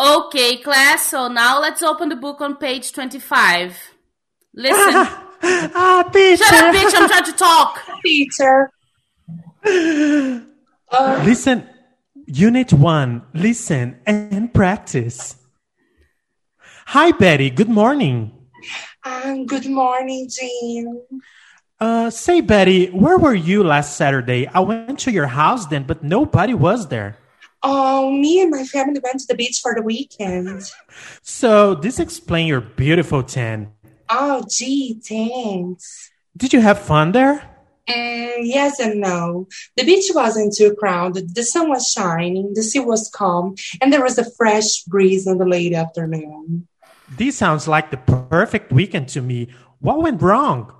Okay, class. So now let's open the book on page 25. Listen. ah, teacher. Shut up, bitch. I'm trying to talk. Peter. Uh, Listen, Unit 1, listen and practice. Hi, Betty. Good morning. um, good morning, Jean. Uh, say, Betty, where were you last Saturday? I went to your house then, but nobody was there. Oh, me and my family went to the beach for the weekend. So, this explains your beautiful tan. Oh, gee, thanks. Did you have fun there? Mm, yes and no. The beach wasn't too crowded. The sun was shining, the sea was calm, and there was a fresh breeze in the late afternoon. This sounds like the perfect weekend to me. What went wrong?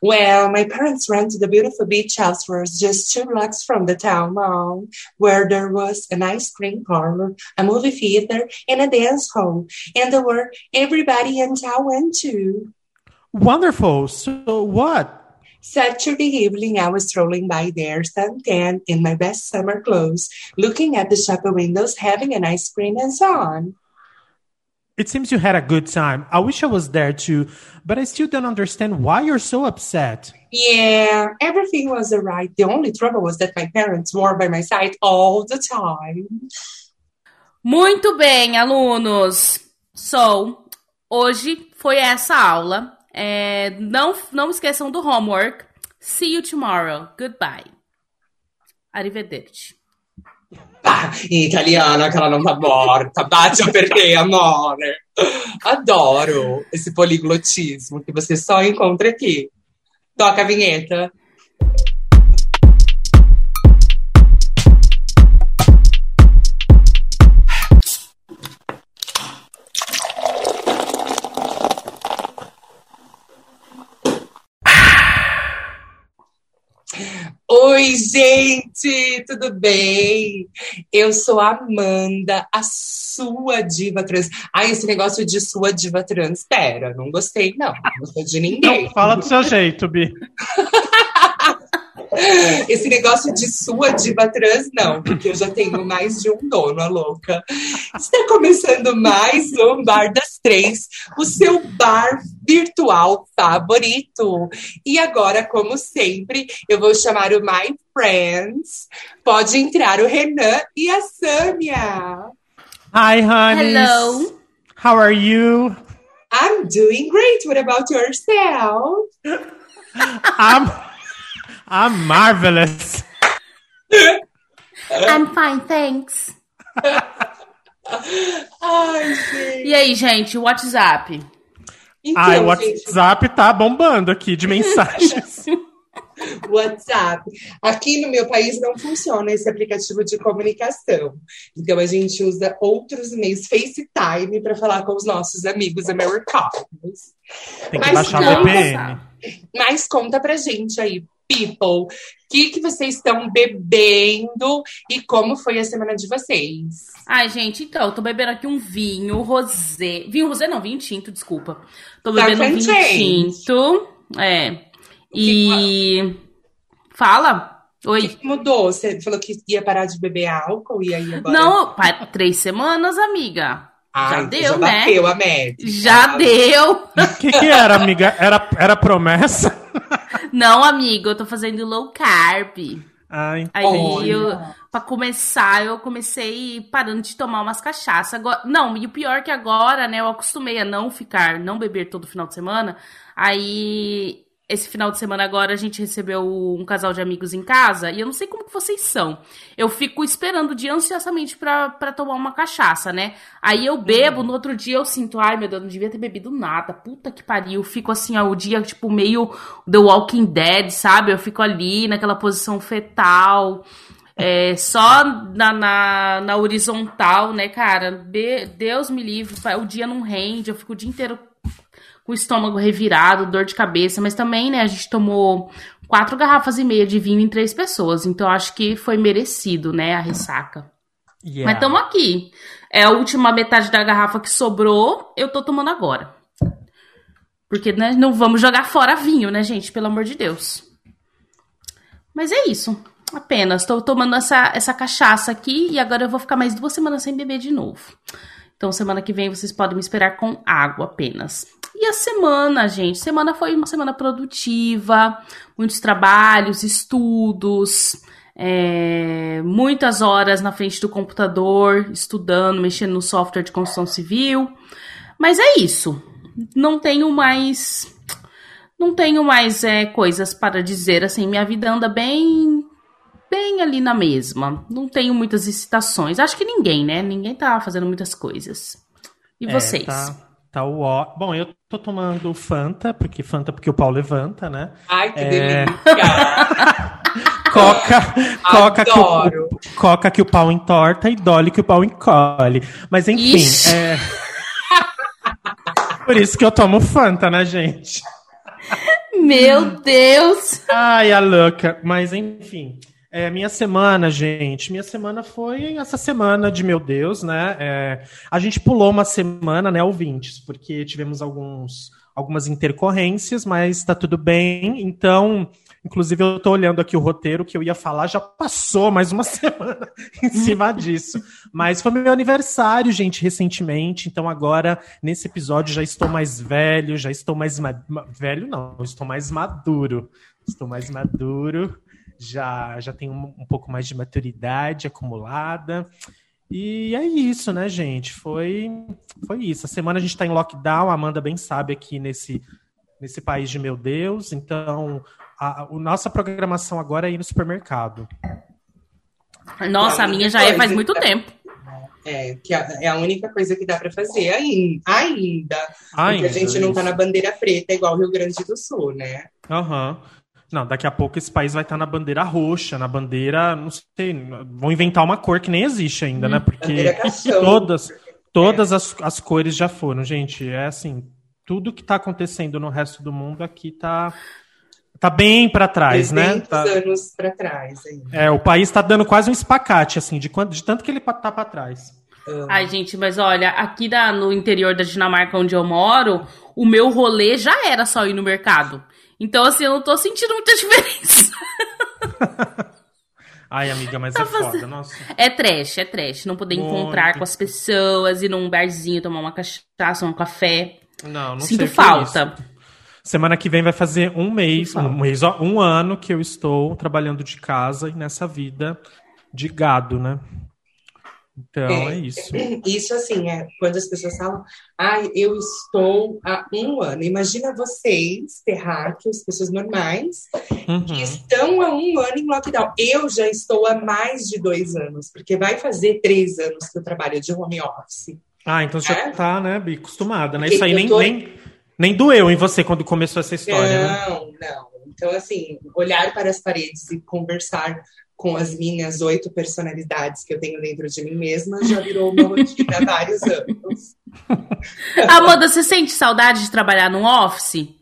Well, my parents rented a beautiful beach house for us just two blocks from the town mall, where there was an ice cream parlor, a movie theater, and a dance hall, and there were everybody in town went to. Wonderful. So, what? Saturday evening, I was strolling by there, suntan in my best summer clothes, looking at the shop windows, having an ice cream and so on. It seems you had a good time. I wish I was there too, but I still don't understand why you're so upset. Yeah, everything was alright. The only trouble was that my parents were by my side all the time. Muito bem, alunos. So, hoje foi essa aula. É, não, não esqueçam do homework. See you tomorrow. Goodbye. Arrivederci. Ah, in italiano che tá morta. Bacia per te, amore. Adoro esse poliglotismo que você só encontra aqui. Toca a vinheta. Oi, gente, tudo bem? Eu sou a Amanda, a sua diva trans. Ai, esse negócio de sua diva trans, pera, não gostei, não. Não gostei de ninguém. Não, fala do seu jeito, Bi. Esse negócio de sua diva trans, não, porque eu já tenho mais de um dono, a louca. Está começando mais um Bar das Três, o seu bar virtual favorito. E agora, como sempre, eu vou chamar o My Friends. Pode entrar o Renan e a Sâmia. Hi, honey. Hello. How are you? I'm doing great. What about yourself? I'm I'm marvelous. I'm fine, thanks. Ai, gente. E aí, gente, o WhatsApp? Então, Ai, o gente, WhatsApp tá bombando aqui de mensagens. WhatsApp. Aqui no meu país não funciona esse aplicativo de comunicação. Então a gente usa outros meios, FaceTime, para falar com os nossos amigos americanos. Tem que Mas baixar o VPN. Mas conta pra gente aí, people, o que, que vocês estão bebendo e como foi a semana de vocês? Ai, gente, então, eu tô bebendo aqui um vinho rosé. Vinho rosé não, vinho tinto, desculpa. Tô Dark bebendo um vinho tinto. É. E. Fala. Oi. que, que mudou? Você falou que ia parar de beber álcool e aí agora. Não, três semanas, amiga. Ai, já deu, já né? bateu a média. Já deu. O que, que era, amiga? Era, era promessa? Não, amigo, eu tô fazendo low carb. Ai, Aí Olha. eu, pra começar, eu comecei parando de tomar umas cachaças. Agora, não, e o pior é que agora, né, eu acostumei a não ficar, não beber todo final de semana. Aí, esse final de semana agora, a gente recebeu um casal de amigos em casa. E eu não sei como que vocês são. Eu fico esperando o dia ansiosamente pra, pra tomar uma cachaça, né? Aí eu bebo, no outro dia eu sinto, ai meu Deus, não devia ter bebido nada. Puta que pariu. Fico assim, ó, o dia, tipo, meio The Walking Dead, sabe? Eu fico ali naquela posição fetal. É, só na, na, na horizontal, né, cara? De- Deus me livre, o dia não rende, eu fico o dia inteiro com o estômago revirado, dor de cabeça, mas também, né, a gente tomou quatro garrafas e meia de vinho em três pessoas, então acho que foi merecido, né, a ressaca. yeah. Mas estamos aqui. É a última metade da garrafa que sobrou, eu tô tomando agora. Porque, né, não vamos jogar fora vinho, né, gente? Pelo amor de Deus. Mas é isso. Apenas. Tô tomando essa, essa cachaça aqui e agora eu vou ficar mais duas semanas sem beber de novo. Então, semana que vem vocês podem me esperar com água apenas. E a semana, gente? Semana foi uma semana produtiva, muitos trabalhos, estudos, é, muitas horas na frente do computador, estudando, mexendo no software de construção civil. Mas é isso. Não tenho mais. Não tenho mais é, coisas para dizer. Assim, minha vida anda bem. Bem ali na mesma. Não tenho muitas excitações. Acho que ninguém, né? Ninguém tá fazendo muitas coisas. E É, vocês? tá, tá o ó. Bom, eu tô tomando Fanta, porque Fanta porque o pau levanta, né? Ai, que É. delícia! Coca, coca que, o, coca que o pau entorta e Dolly que o pau encolhe. Mas enfim, Ixi. é... Por isso que eu tomo Fanta, né, gente? Meu Deus! Ai, a louca. Mas enfim. É, minha semana, gente. Minha semana foi essa semana de meu Deus, né? É, a gente pulou uma semana, né, ouvintes, porque tivemos alguns, algumas intercorrências, mas tá tudo bem. Então, inclusive, eu tô olhando aqui o roteiro que eu ia falar, já passou mais uma semana em cima disso. Mas foi meu aniversário, gente, recentemente. Então, agora, nesse episódio, já estou mais velho, já estou mais. ma- Velho, não, estou mais maduro. Estou mais maduro, já, já tenho um, um pouco mais de maturidade acumulada. E é isso, né, gente? Foi, foi isso. A semana a gente está em lockdown, a Amanda bem sabe aqui nesse, nesse país de meu Deus. Então, a, a nossa programação agora é ir no supermercado. Nossa, a minha já é faz muito tempo. É, que é é a única coisa que dá pra fazer ainda. Ainda. Ainda, porque a gente não tá isso. na bandeira preta igual o Rio Grande do Sul, né? Aham. Não, daqui a pouco esse país vai estar na bandeira roxa, na bandeira, não sei, vão inventar uma cor que nem existe ainda, né? Porque Bandeira caixão. todas, todas as, as cores já foram, gente. É assim, tudo que tá acontecendo no resto do mundo aqui tá, tá bem pra trás, né? 300 Tá- anos pra trás ainda. é, o país tá dando quase um espacate, assim, de, quanto, de tanto que ele tá pra trás. Ai, gente, mas olha, aqui da- no interior da Dinamarca, onde eu moro, o meu rolê já era só ir no mercado. Então, assim, eu não tô sentindo muita diferença. Ai, amiga, mas Tá é foda, fazendo- nossa. É trash, é trash. Não poder Muito. encontrar com as pessoas, ir num barzinho, tomar uma cachaça, um café. Não, não Sinto sei falta. Semana que vem vai fazer um mês, um mês, ó, um ano que eu estou trabalhando de casa e nessa vida de gado, né? Então É. é isso. Isso, assim, é quando as pessoas falam, ai, eu estou há um ano. Imagina vocês, terráqueos, pessoas normais, Uhum. que estão há um ano em lockdown. Eu já estou há mais de dois anos, porque vai fazer três anos que eu trabalho de home office. Ah, então você já É? tá, né, Bi, acostumada, né? Porque Isso aí nem, tô- nem, nem doeu em você quando começou essa história, né? Não, não. Então, assim, olhar para as paredes e conversar com as minhas oito personalidades que eu tenho dentro de mim mesma já virou uma rotina há vários anos. Amanda, você sente saudade de trabalhar num office?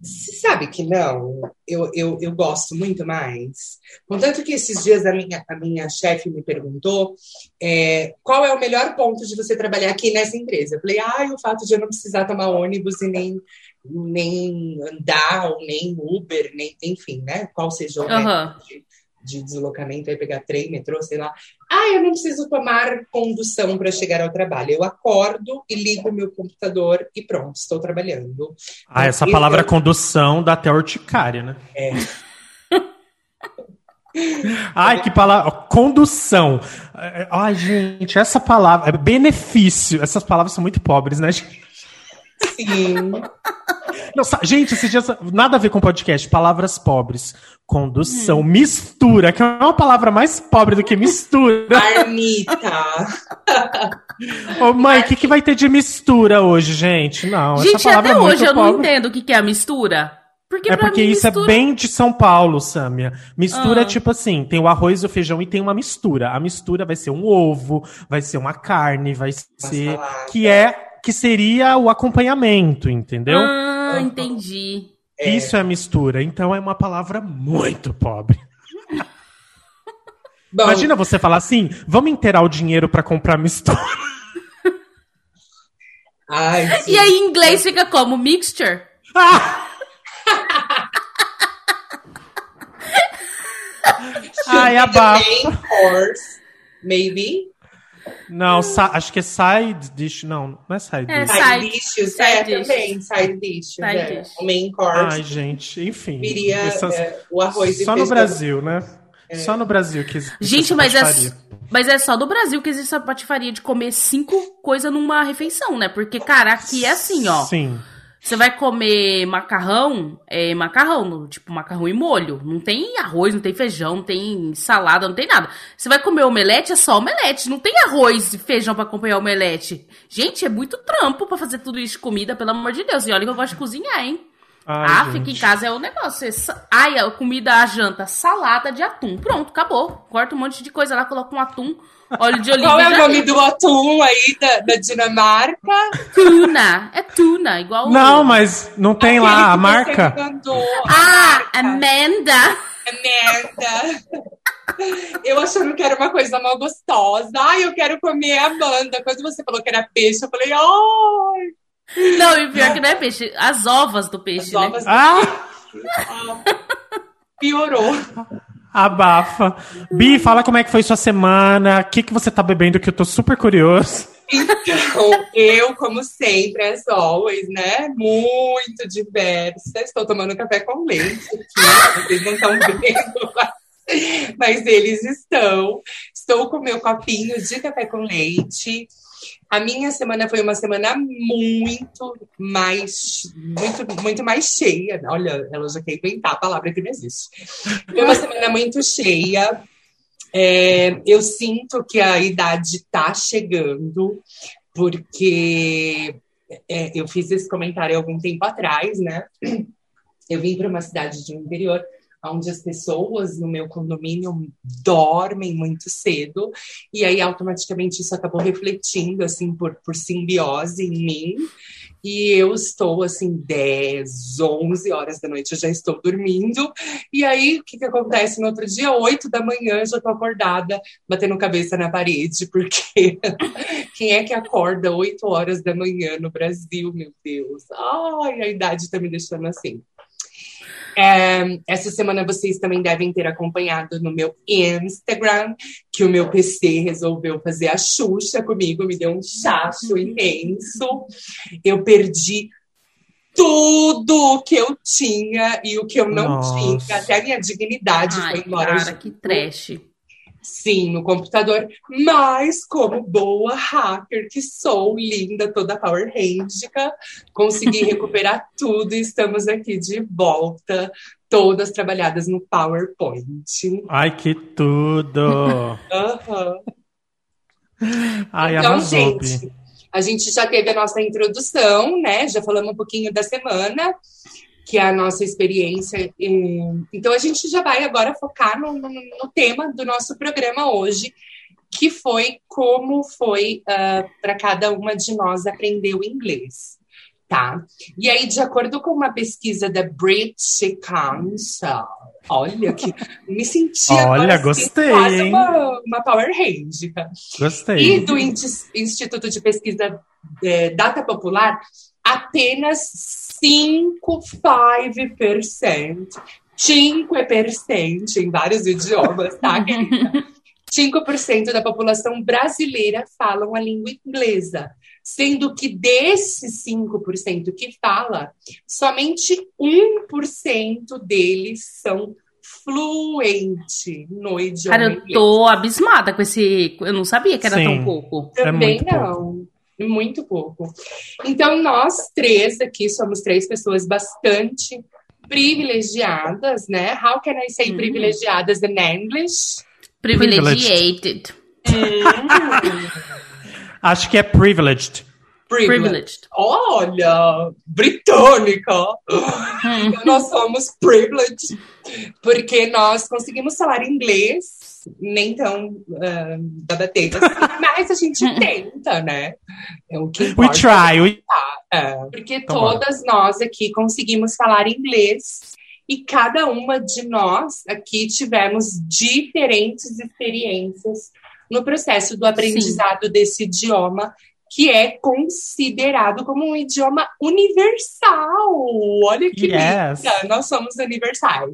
Você sabe que não, eu, eu, eu gosto muito mais. Contanto que esses dias a minha, a minha chefe me perguntou é, qual é o melhor ponto de você trabalhar aqui nessa empresa. Eu falei, ah, o fato de eu não precisar tomar ônibus e nem, nem andar, ou nem Uber, nem, enfim, né? Qual seja o método de, de deslocamento, aí pegar trem, metrô, sei lá. Ah, eu não preciso tomar condução para chegar ao trabalho. Eu acordo e ligo o meu computador e pronto, estou trabalhando. Ah, essa palavra condução dá até urticária, né? É. Ai, que palavra. Condução. Ai, gente, essa palavra. é Benefício. Essas palavras são muito pobres, né, gente? Sim. Não, gente, esses dias. Nada a ver com podcast. Palavras pobres. Condução. Mistura, que é uma palavra mais pobre do que mistura. Marmita. Ô, mãe, o que, que vai ter de mistura hoje, gente? Não, gente, essa palavra até é muito hoje eu não entendo o que que é a mistura. Porque É porque mim, isso mistura... é bem de São Paulo, Sâmia. Mistura Ah. é tipo assim, tem o arroz e o feijão e tem uma mistura. A mistura vai ser um ovo, vai ser uma carne, vai ser que é que seria o acompanhamento, entendeu? Ah, entendi. É. Isso é mistura. Então é uma palavra muito pobre. Bom, Imagina você falar assim: "Vamos inteirar o dinheiro pra comprar mistura". Ai, E aí em inglês fica como? Mixture? Ai, be the abafa. main course, maybe. Não, acho que é side dish. Não, não é side É, dish. Side, Side- dishes, side é, dishes. também, side dishes. Side é. dish. O main course Ai, gente, enfim. viria Essas- é, o arroz e Só no. Brasil, né? Só no Brasil que existe. Gente, essa mas é, mas é só do Brasil que existe essa patifaria de comer cinco coisas numa refeição, né? Porque, cara, aqui é assim, ó. Sim. Você vai comer macarrão, é macarrão, tipo macarrão e molho. Não tem arroz, não tem feijão, não tem salada, não tem nada. Você vai comer omelete, é só omelete. Não tem arroz e feijão pra acompanhar omelete. Gente, é muito trampo pra fazer tudo isso comida, pelo amor de Deus. E olha que eu gosto de cozinhar, hein? Ai, ah, gente. fica em casa é o negócio. Ai, a comida, a janta, salada de atum. Pronto, acabou. Corta um monte de coisa lá, coloca um atum, óleo de oliva. Qual é o nome do atum aí da, da Dinamarca? Tuna. É tuna, igual. o- Não, mas não tem Aquele lá a que você marca? mandou. Ah, Amanda. merda. Eu achando que era uma coisa mal gostosa. Ai, eu quero comer a Amanda. Quando você falou que era peixe, eu falei, ai, Não, e pior que não é peixe. As ovas do peixe, as né? ovas Ah, piorou. abafa. Bi, fala como é que foi sua semana. O que, que você tá bebendo que eu tô super curioso. Então, eu, como sempre, as always, né? Muito diversa. Estou tomando café com leite aqui. Vocês não estão vendo, mas- mas eles estão. Estou com meu copinho de café com leite. A minha semana foi uma semana muito mais, muito, muito mais cheia. Olha, ela já quer inventar a palavra que não existe. Foi uma semana muito cheia. É, eu sinto que a idade está chegando, porque é, eu fiz esse comentário algum tempo atrás, né? Eu vim para uma cidade de interior onde as pessoas no meu condomínio dormem muito cedo, e aí automaticamente isso acabou refletindo, assim, por, por simbiose em mim, e eu estou, assim, 10, 11 horas da noite, eu já estou dormindo, e aí o que, que acontece no outro dia? 8 da manhã, eu já estou acordada, batendo cabeça na parede, porque quem é que acorda 8 horas da manhã no Brasil, meu Deus? Ai, a idade está me deixando assim. É, essa semana vocês também devem ter acompanhado no meu Instagram que o meu PC resolveu fazer a Xuxa comigo, me deu um chacho imenso. Eu perdi tudo o que eu tinha e o que eu não Nossa. tinha, até a minha dignidade Ai, foi embora. cara, que trash. Sim, no computador. Mas, como boa hacker que sou, linda, toda Power Rangica, consegui recuperar tudo e estamos aqui de volta, todas trabalhadas no PowerPoint. Ai, que tudo. Aham. Ai, Então, arrasou, gente, a gente já teve a nossa introdução, né? Já falamos um pouquinho da semana, que é a nossa experiência. E- Então, a gente já vai agora focar no, no- no tema do nosso programa hoje, que foi como foi para cada uma de nós aprender o inglês. Tá? E aí, de acordo com uma pesquisa da British Council, olha que me senti Olha, agora, assim, gostei, quase hein? uma, uma Power Ranger. E Gostei. do Inti- Instituto de Pesquisa eh, Data Popular, apenas 5, 5%, 5% em vários idiomas, tá, querida? 5% da população brasileira falam a língua inglesa, sendo que desses 5% que fala, somente 1% deles são fluente no idioma Cara, eu inglês. tô abismada com esse. Eu não sabia que era Sim. tão pouco. É Também muito não. Muito pouco. Então, nós três aqui somos três pessoas bastante privilegiadas, né? How can I say Uhum. privilegiadas in English? Privilegiated. Acho que é privileged. Privileged. Olha, britânica. Hum. Então, nós somos privileged porque nós conseguimos falar inglês, nem tão ah, da bateta assim, mas a gente tenta, né? É o que We importa. try. We... É, porque Então, bora. todas nós aqui conseguimos falar inglês e cada uma de nós aqui tivemos diferentes experiências no processo do aprendizado desse idioma, que é considerado como um idioma universal. Olha que Yes. linda! Nós somos universais.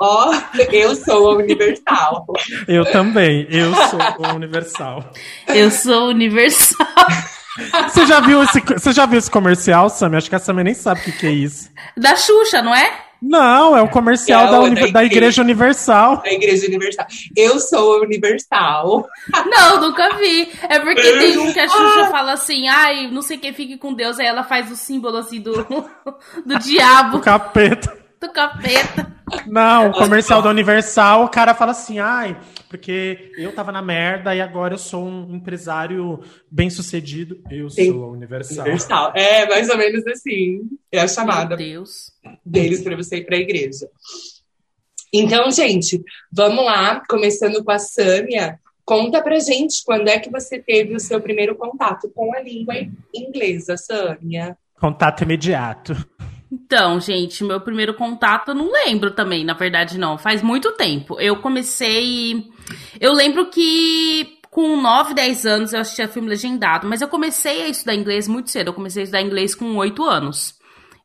Ó, eu sou a Universal. Eu também, eu sou a Universal. Eu sou Universal. Você já viu esse, você já viu esse comercial, Sammy? Acho que a Sammy nem sabe o que, que é isso. Da Xuxa, não é? Não, é o comercial Não, da, é uni- da da igreja. Igreja Universal. A Igreja Universal. Eu sou a Universal. Não, nunca vi. É porque tem um que a Xuxa fala assim, ai, não sei quem fique com Deus, aí ela faz o símbolo assim do, do O diabo, capeta. Do capeta. Não, o comercial da Universal, o cara fala assim, ai, porque eu tava na merda e agora eu sou um empresário bem sucedido. Eu Sim. sou a Universal. Universal. É, mais ou menos assim. É a chamada Deus. deles para você ir para a igreja. Então, gente, vamos lá, começando com a Sâmia. Conta pra gente quando é que você teve o seu primeiro contato com a língua inglesa, Sâmia. Contato imediato. Então, gente, meu primeiro contato eu não lembro também, na verdade não. Faz muito tempo. Eu comecei. Eu lembro que com 9, 10 anos eu assistia filme legendado, mas eu comecei a estudar inglês muito cedo. Eu comecei a estudar inglês com 8 anos.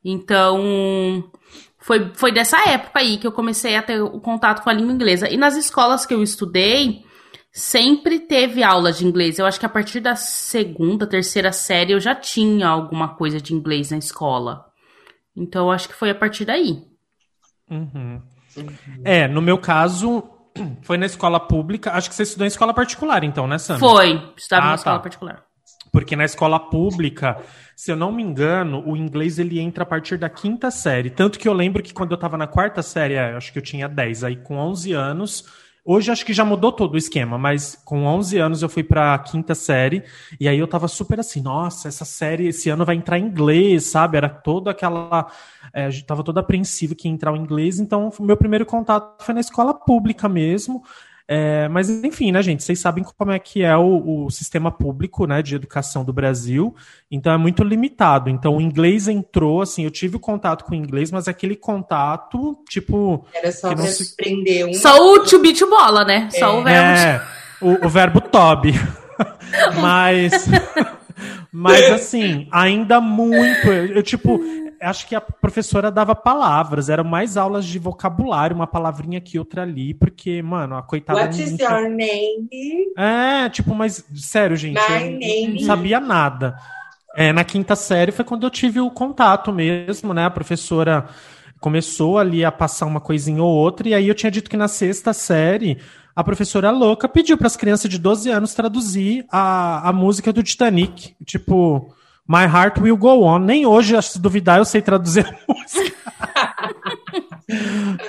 Então, foi, foi dessa época aí que eu comecei a ter o contato com a língua inglesa. E nas escolas que eu estudei, sempre teve aula de inglês. Eu acho que a partir da segunda, terceira série eu já tinha alguma coisa de inglês na escola. Então, acho que foi a partir daí. Uhum. É, no meu caso, foi na escola pública. Acho que você estudou em escola particular, então, né, Sam? Foi, estava Ah, na escola tá. particular. Porque na escola pública, se eu não me engano, o inglês ele entra a partir da quinta série. Tanto que eu lembro que quando eu tava na quarta série, é, acho que eu tinha 10, aí com 11 anos. Hoje acho que já mudou todo o esquema, mas com 11 anos eu fui pra quinta série e aí eu tava super assim, nossa, essa série esse ano vai entrar em inglês, sabe? Era toda aquela. É, a tava todo apreensivo que ia entrar o inglês, então meu primeiro contato foi na escola pública mesmo. É, mas enfim, né, gente? Vocês sabem como é que é o, o sistema público, né, de educação do Brasil. Então é muito limitado. Então o inglês entrou, assim, eu tive o contato com o inglês, mas aquele contato, tipo, Era só Que não se- prender um. Só o to beat bola, né? Só o verbo. é o, o verbo tobe. mas, mas assim, ainda muito. Eu, eu, tipo, acho que a professora dava palavras, eram mais aulas de vocabulário, uma palavrinha aqui, outra ali, porque, mano, a coitada What is tinha- your name? É, tipo, mas sério, gente, My eu não sabia nada. É, na quinta série foi quando eu tive o contato mesmo, né? A professora começou ali a passar uma coisinha ou outra, e aí eu tinha dito que na sexta série a professora louca pediu para as crianças de 12 anos traduzir a, a música do Titanic. Tipo, My Heart Will Go On. Nem hoje, se duvidar, eu sei traduzir a música.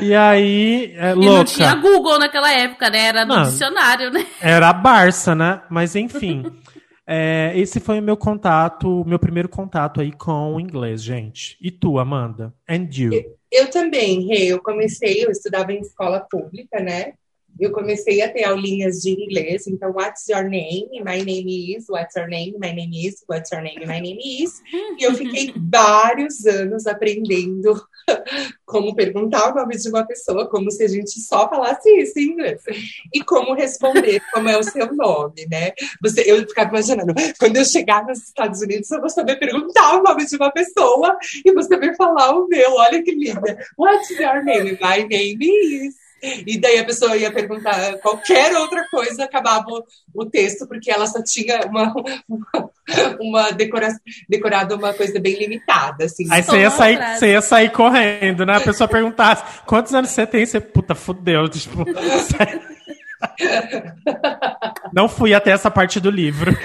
e aí, é, E louca. não tinha Google naquela época, né? Era no Não. dicionário, né? Era a Barça, né? Mas enfim. é, esse foi o meu contato, o meu primeiro contato aí com o inglês, gente. E tu, Amanda? And you? Eu também, Rê. Eu comecei, eu estudava em escola pública, né? Eu comecei a ter aulinhas de inglês, então, what's your name? My name is, what's your name? My name is, what's your name? My name is. E eu fiquei vários anos aprendendo como perguntar o nome de uma pessoa, como se a gente só falasse isso em inglês. E como responder como é o seu nome, né? Você, eu ficava imaginando, quando eu chegar nos Estados Unidos, eu vou saber perguntar o nome de uma pessoa e vou saber falar o meu. Olha que linda. What's your name? My name is. E daí a pessoa ia perguntar qualquer outra coisa, acabava o, o texto, porque ela só tinha uma, uma, uma decora, decorada uma coisa bem limitada, assim. Aí você ia, sair, você ia sair correndo, né? A pessoa perguntasse quantos anos você tem? Você, puta, fudeu. Tipo, não fui até essa parte do livro.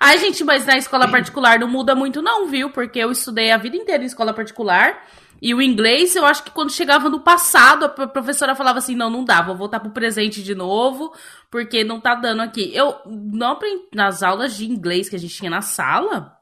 Ai, gente, mas na escola particular não muda muito, não, viu? Porque eu estudei a vida inteira em escola particular. E o inglês, eu acho que quando chegava no passado, a pro- professora falava assim: não, não dá, vou voltar pro presente de novo, porque não tá dando aqui. Eu não aprendi nas aulas de inglês que a gente tinha na sala.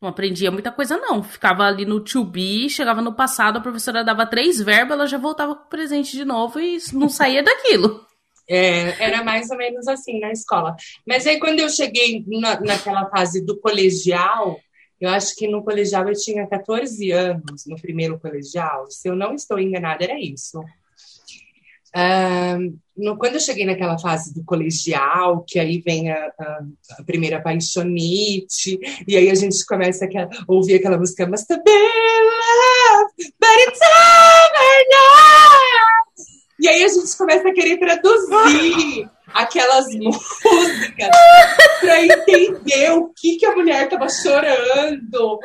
Não aprendia muita coisa, não. Ficava ali no to be, chegava no passado, a professora dava três verbos, ela já voltava pro presente de novo e não saía daquilo. É, era mais ou menos assim na escola. Mas aí, quando eu cheguei na, naquela fase do colegial, eu acho que no colegial eu tinha 14 anos, no primeiro colegial. Se eu não estou enganada, era isso. Ah, no- quando eu cheguei naquela fase do colegial, que aí vem a, a- a primeira paixonite, e aí a gente começa a ouvir aquela música Must Been Love, but it's over now. E aí a gente começa a querer traduzir aquelas músicas para entender o que, que a mulher estava chorando.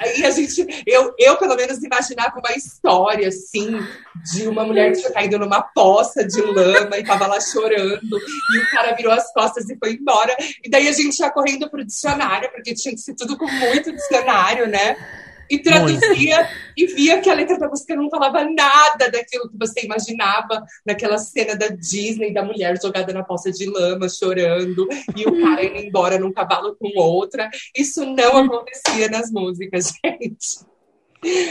Aí a gente, eu, eu pelo menos imaginava uma história assim de uma mulher que tinha caído numa poça de lama e tava lá chorando, e o cara virou as costas e foi embora. E daí a gente ia correndo pro dicionário, porque tinha que ser tudo com muito dicionário, né? E traduzia Muito. e via que a letra da música não falava nada daquilo que você imaginava naquela cena da Disney, da mulher jogada na poça de lama, chorando, e o cara indo embora num cavalo com outra. Isso não acontecia nas músicas, gente.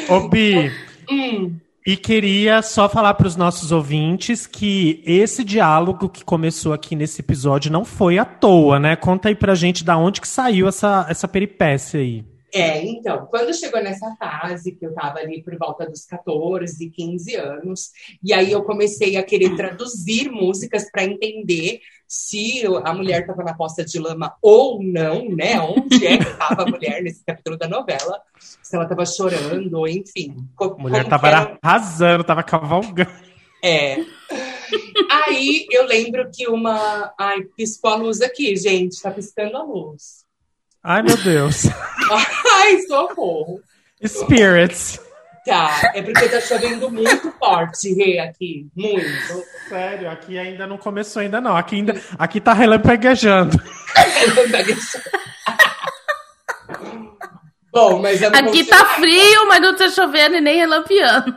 Ô, Bi, hum. E queria só falar para os nossos ouvintes que esse diálogo que começou aqui nesse episódio não foi à toa, né? Conta aí pra gente da onde que saiu essa, essa peripécia aí. É, então, quando chegou nessa fase, que eu estava ali por volta dos 14, 15 anos, e aí eu comecei a querer traduzir músicas para entender se a mulher estava na poça de lama ou não, né? Onde é que estava a mulher nesse capítulo da novela? Se ela estava chorando, ou enfim. A mulher estava era... arrasando, estava cavalgando. É. Aí eu lembro que uma. Ai, piscou a luz aqui, gente, está piscando a luz. Ai, meu Deus. Ai, socorro. Spirits. Tá, é porque tá chovendo muito forte, Rê, aqui. Muito. Sério, aqui ainda não começou ainda não. Aqui ainda, aqui tá relampaguejando. Bom, mas Aqui tá frio, mas não tá chovendo e nem relampeando.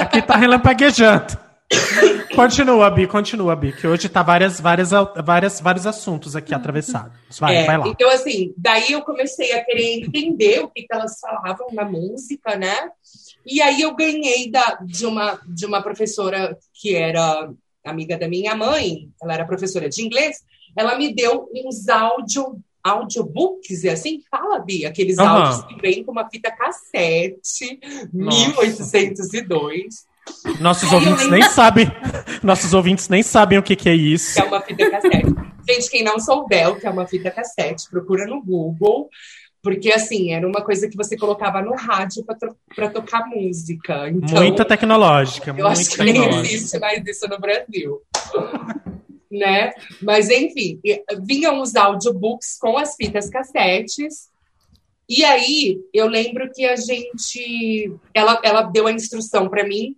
Aqui tá relampaguejando continua, Bi, continua, Bi, que hoje tá várias, várias, várias, vários assuntos aqui atravessados. Vai, é, vai lá. Então, assim, daí eu comecei a querer entender o que, que elas falavam na música, né? E aí eu ganhei da, de, uma, de uma professora que era amiga da minha mãe, ela era professora de inglês, ela me deu uns áudio, audiobooks, é assim fala, Bia, aqueles uhum. áudios que vêm com uma fita cassete, Nossa. 1802. Nossos ouvintes nem sabem. Nossos ouvintes nem sabem o que, que é isso. É uma fita cassete. Gente, quem não souber o que é uma fita cassete, procura no Google. Porque, assim, era uma coisa que você colocava no rádio para tocar música. Então, Muita tecnológica. Eu acho que nem existe mais isso no Brasil. né? Mas, enfim, vinham os audiobooks com as fitas cassetes. E aí, eu lembro que a gente. Ela, ela deu a instrução para mim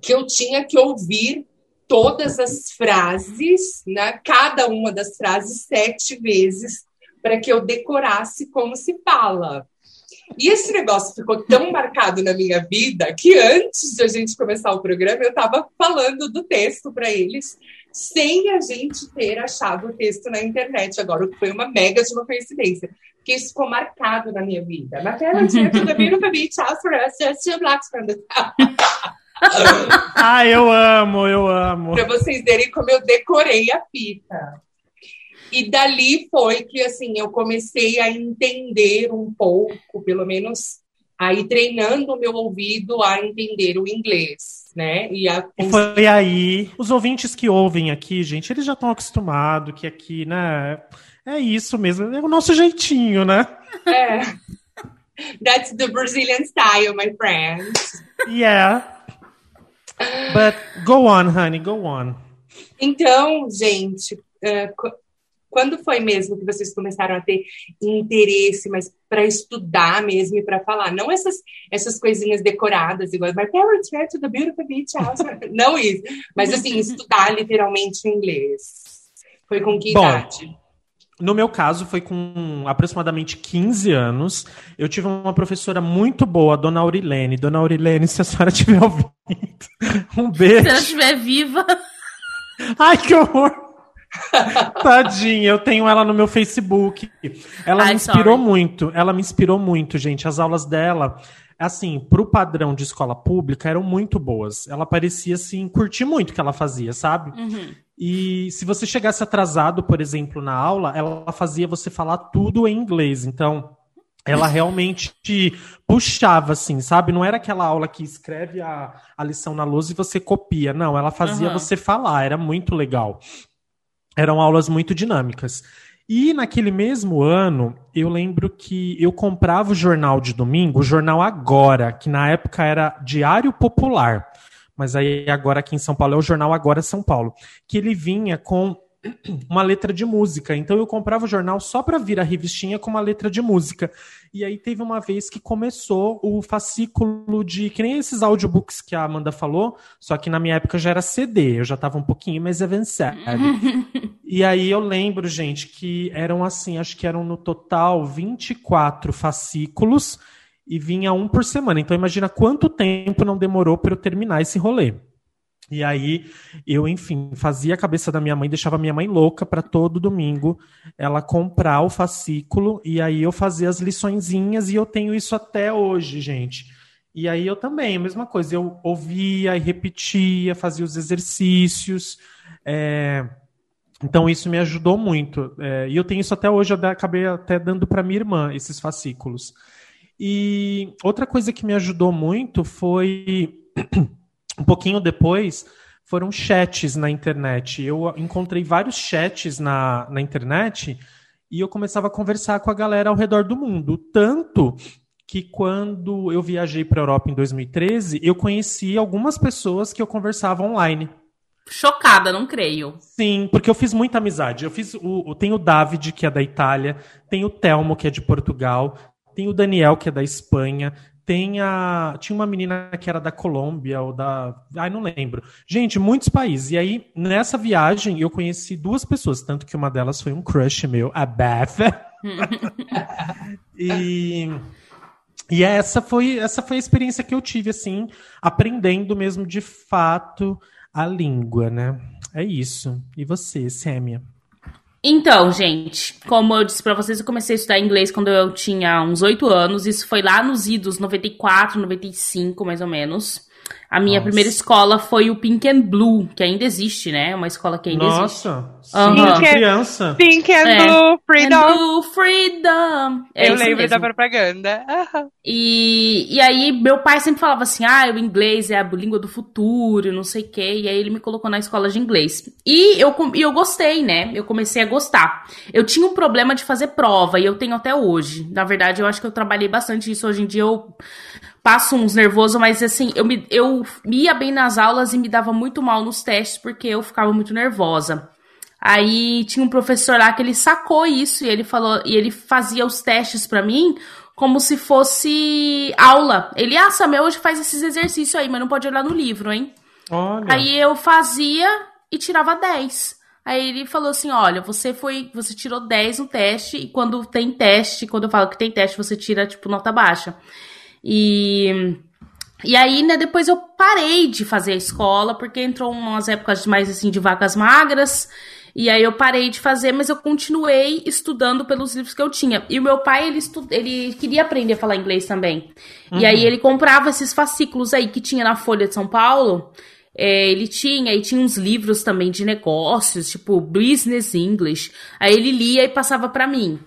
que eu tinha que ouvir todas as frases, né, cada uma das frases sete vezes, para que eu decorasse como se fala. E esse negócio ficou tão marcado na minha vida que antes de a gente começar o programa, eu estava falando do texto para eles, sem a gente ter achado o texto na internet. Agora, o que foi uma mega de uma coincidência. Porque isso ficou marcado na minha vida. Mas pera, tinha tudo a beautiful beach house for us, just blacks from the ah, eu amo, eu amo. Para vocês verem como eu decorei a fita. E dali foi que assim eu comecei a entender um pouco, pelo menos aí treinando o meu ouvido a entender o inglês, né? E, a... e foi aí, os ouvintes que ouvem aqui, gente, eles já estão acostumados que aqui, né? É isso mesmo, é o nosso jeitinho, né? É. That's the Brazilian style, my friends. Yeah. But go on, honey, go on. Então, gente, uh, quando foi mesmo que vocês começaram a ter interesse, mas para estudar mesmo e para falar? Não essas, essas coisinhas decoradas, igual My parents went to the beautiful beach house. Não isso, mas assim, estudar literalmente inglês. Foi com que Bom, idade? No meu caso, foi com aproximadamente 15 anos. Eu tive uma professora muito boa, Dona Aurilene. Dona Aurilene, se a senhora estiver ouvindo, um beijo. Se ela estiver viva. Ai, que horror! Tadinha, eu tenho ela no meu Facebook. Ela Ai, me inspirou sorry. muito. Ela me inspirou muito, gente. As aulas dela, assim, pro padrão de escola pública, eram muito boas. Ela parecia, assim, curtir muito o que ela fazia, sabe? Uhum. E se você chegasse atrasado, por exemplo, na aula, ela fazia você falar tudo em inglês. Então, ela realmente te puxava, assim, sabe? Não era aquela aula que escreve a, a lição na lousa e você copia. Não, ela fazia uhum. você falar, era muito legal. Eram aulas muito dinâmicas. E naquele mesmo ano, eu lembro que eu comprava o jornal de domingo, o jornal Agora, que na época era Diário Popular, mas aí agora aqui em São Paulo é o jornal Agora São Paulo, que ele vinha com uma letra de música. Então eu comprava o jornal só para vir a revistinha com uma letra de música. E aí teve uma vez que começou o fascículo de que nem esses audiobooks que a Amanda falou, só que na minha época já era CD, eu já estava um pouquinho mais avançado. e aí eu lembro, gente, que eram assim, acho que eram no total 24 fascículos e vinha um por semana. Então imagina quanto tempo não demorou para eu terminar esse rolê. E aí eu, enfim, fazia a cabeça da minha mãe, deixava minha mãe louca para todo domingo ela comprar o fascículo e aí eu fazia as liçõezinhas e eu tenho isso até hoje, gente. E aí eu também, a mesma coisa, eu ouvia e repetia, fazia os exercícios. É... Então isso me ajudou muito. É... E eu tenho isso até hoje, eu acabei até dando para minha irmã esses fascículos. E outra coisa que me ajudou muito foi um pouquinho depois, foram chats na internet. Eu encontrei vários chats na, na internet e eu começava a conversar com a galera ao redor do mundo. Tanto que quando eu viajei para a Europa em 2013, eu conheci algumas pessoas que eu conversava online. Chocada, não creio. Sim, porque eu fiz muita amizade. Eu fiz o, tem o David, que é da Itália, tem o Telmo, que é de Portugal, tem o Daniel, que é da Espanha, tem a, tinha uma menina que era da Colômbia ou da. Ai, não lembro. Gente, muitos países. E aí, nessa viagem, eu conheci duas pessoas, tanto que uma delas foi um crush meu, a Beth. e. E essa foi, essa foi a experiência que eu tive, assim, aprendendo mesmo de fato a língua, né? É isso. E você, Sêmia? Então, gente, como eu disse para vocês, eu comecei a estudar inglês quando eu tinha uns 8 anos. Isso foi lá nos idos 94, 95, mais ou menos. A minha Nossa. primeira escola foi o Pink and Blue, que ainda existe, né? Uma escola que ainda Nossa. existe. Nossa, uhum. Pink criança. Pink and é. Blue, Freedom. And Blue, Freedom. É Eu lembro mesmo. da propaganda. Uhum. E, e aí, meu pai sempre falava assim, ah, o inglês é a língua do futuro, não sei o quê. E aí ele me colocou na escola de inglês. E eu, e eu gostei, né? Eu comecei a gostar. Eu tinha um problema de fazer prova, e eu tenho até hoje. Na verdade, eu acho que eu trabalhei bastante isso. Hoje em dia eu passo uns nervoso, mas assim, eu, me, eu ia bem nas aulas e me dava muito mal nos testes porque eu ficava muito nervosa. Aí tinha um professor lá que ele sacou isso e ele falou e ele fazia os testes para mim como se fosse aula. Ele, ah, Samuel, hoje faz esses exercícios aí, mas não pode olhar no livro, hein? Olha. Aí eu fazia e tirava 10. Aí ele falou assim: olha, você foi. Você tirou 10 no teste, e quando tem teste, quando eu falo que tem teste, você tira, tipo, nota baixa. E e aí, né, depois eu parei de fazer a escola, porque entrou umas épocas mais assim de vacas magras. E aí eu parei de fazer, mas eu continuei estudando pelos livros que eu tinha. E o meu pai, ele, estu... ele queria aprender a falar inglês também. Uhum. E aí uhum. ele comprava esses fascículos aí que tinha na Folha de São Paulo. É, ele tinha, e tinha uns livros também de negócios, tipo Business English. Aí ele lia e passava para mim.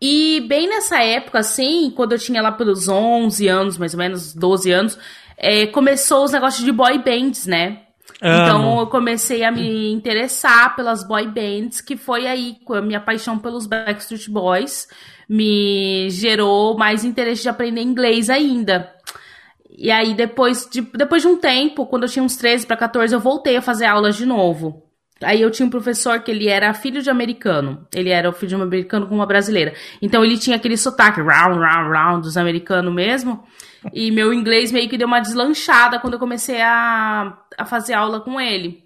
E bem nessa época, assim, quando eu tinha lá pelos 11 anos, mais ou menos, 12 anos, é, começou os negócios de boy bands, né? Amo. Então eu comecei a me interessar pelas boy bands, que foi aí a minha paixão pelos Backstreet Boys me gerou mais interesse de aprender inglês ainda. E aí depois de, depois de um tempo, quando eu tinha uns 13 para 14, eu voltei a fazer aulas de novo. Aí eu tinha um professor que ele era filho de americano. Ele era o filho de um americano com uma brasileira. Então ele tinha aquele sotaque round, round, round dos americanos mesmo. E meu inglês meio que deu uma deslanchada quando eu comecei a, a fazer aula com ele.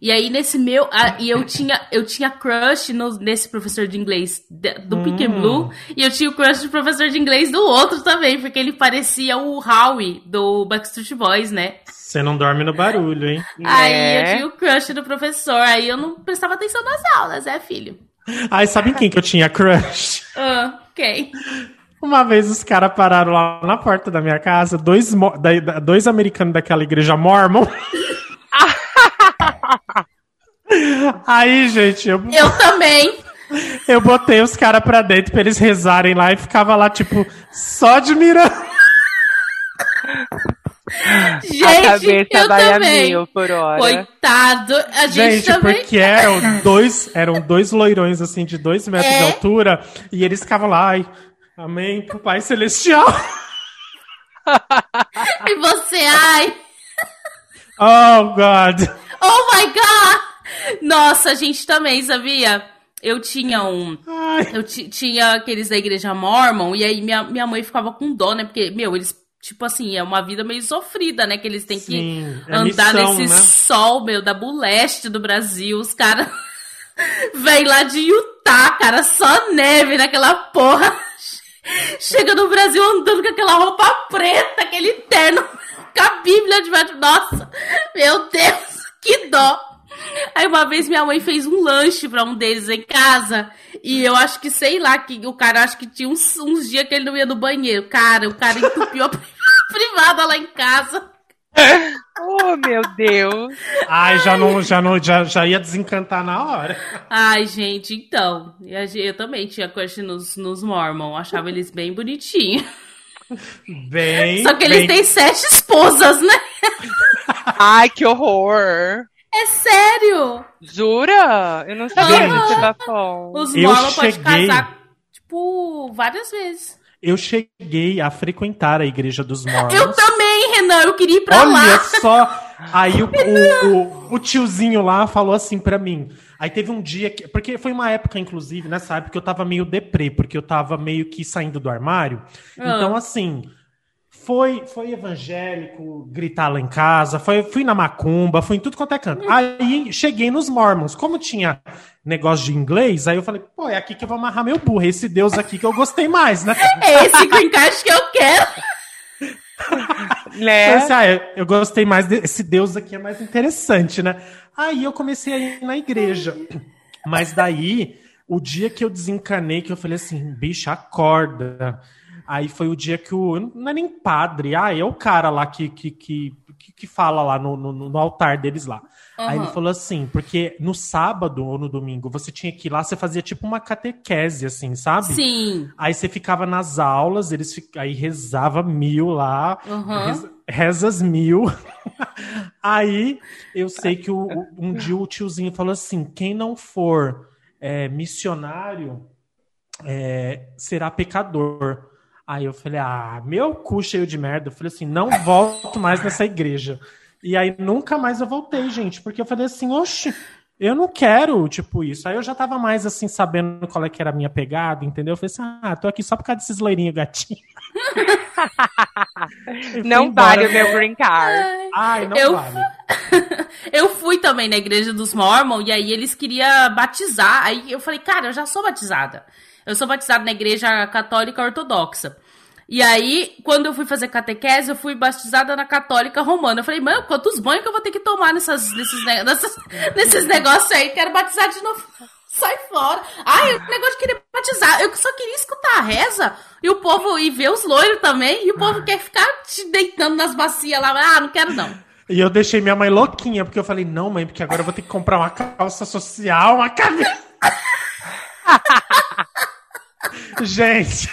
E aí, nesse meu. A, e eu tinha, eu tinha crush no, nesse professor de inglês do hum. Pink Blue. E eu tinha o crush do professor de inglês do outro também, porque ele parecia o Howie do Backstreet Boys, né? Você não dorme no barulho, hein? Aí é. eu tinha o crush do professor, aí eu não prestava atenção nas aulas, é, filho? Ai, sabe quem que eu tinha crush? Ah, quem? Uma vez os caras pararam lá na porta da minha casa, dois, dois americanos daquela igreja mormon. Aí, gente, eu. Eu também. Eu botei os caras pra dentro pra eles rezarem lá e ficava lá, tipo, só admirando. Gente, a cabeça eu vai a também. mil por hora. Coitado, a gente, Gente, também. porque eram dois, eram dois loirões, assim, de dois metros É? de altura, e eles ficavam lá, ai, amém, pro Pai Celestial. E você, ai, Oh, God. Oh my god! Nossa, a gente também, sabia? Eu tinha um. Ai, Eu ti- tinha aqueles da igreja mormon, e aí minha, minha mãe ficava com dó, né? Porque, meu, eles, tipo assim, é uma vida meio sofrida, né? Que eles têm que sim, é andar missão, nesse né? sol, meu, da buleste do Brasil. Os caras vêm lá de Utah, cara, só neve naquela porra. Chega no Brasil andando com aquela roupa preta, aquele terno, com a Bíblia debaixo. Nossa, meu Deus, que dó. Aí uma vez minha mãe fez um lanche pra um deles em casa. E eu acho que, sei lá, que o cara acho que tinha uns, uns dias que ele não ia no banheiro. Cara, o cara entupiu a privada lá em casa. Oh, meu Deus. Ai, já, não, já, não, já, já ia desencantar na hora. Ai, gente, então. e Eu também tinha crush nos, nos Mormon. Achava eles bem bonitinhos. Bem, Só que eles bem- têm sete esposas, né? Ai, que horror. É sério. Jura? Eu não sabia Gente. desse bafão. Os Eu podem cheguei- casar, tipo, várias vezes. Eu cheguei a frequentar a igreja dos Mormons. Eu também, Renan. Eu queria ir pra Olha lá. só! Aí o, o, o, o tiozinho lá falou assim pra mim. Aí teve um dia que. Porque foi uma época, inclusive, nessa época que eu tava meio deprê, porque eu tava meio que saindo do armário. Ah. Então, assim. Foi, foi evangélico gritar lá em casa, foi, fui na macumba, fui em tudo quanto é canto. Aí cheguei nos Mormons. Como tinha negócio de inglês, aí eu falei, pô, é aqui que eu vou amarrar meu burro. Esse Deus aqui que eu gostei mais, né? É esse green card que eu quero. Né? Falei assim, ah, eu, eu gostei mais desse Deus aqui, é mais interessante, né? Aí eu comecei a ir na igreja. Mas daí, o dia que eu desencanei, que eu falei assim, bicho, acorda. Aí foi o dia que o. Não é nem padre, ah, é o cara lá que, que, que, que- fala lá no, no, no altar deles lá. Aí ele falou assim, porque no sábado ou no domingo você tinha que ir lá, você fazia tipo uma catequese, assim, sabe? Sim. Aí você ficava nas aulas, eles fi- aí rezava mil lá, Aham. rez- rezas mil. aí eu sei que o- um dia o tiozinho falou assim: quem não for é, missionário é, será pecador. Aí eu falei: ah, meu cu cheio de merda. Eu falei assim: não volto mais nessa igreja. E aí nunca mais eu voltei, gente, porque eu falei assim: oxe. Eu não quero, tipo, isso. Aí eu já tava mais, assim, sabendo qual é que era a minha pegada, entendeu? Eu falei assim, ah, tô aqui só por causa desses loirinhos gatinhos. Não vale o meu green card. Ai, não Eu- vale. Eu fui também na igreja dos Mormon e aí eles queriam batizar. Aí eu falei, cara, eu já sou batizada. Eu sou batizada na igreja católica ortodoxa. E aí, quando eu fui fazer catequese, eu fui batizada na católica romana. Eu falei, mano, quantos banhos que eu vou ter que tomar nessas, nesses, ne- nessas- nesses negócios aí? Quero batizar de novo. Sai fora. Ai, o negócio de querer batizar. Eu só queria escutar a reza e o povo, e ver os loiros também. E o povo quer ficar te deitando nas bacias lá. Ah, não quero não. E eu deixei minha mãe louquinha, porque eu falei, não, mãe, porque agora eu vou ter que comprar uma calça social, uma camisa. Gente.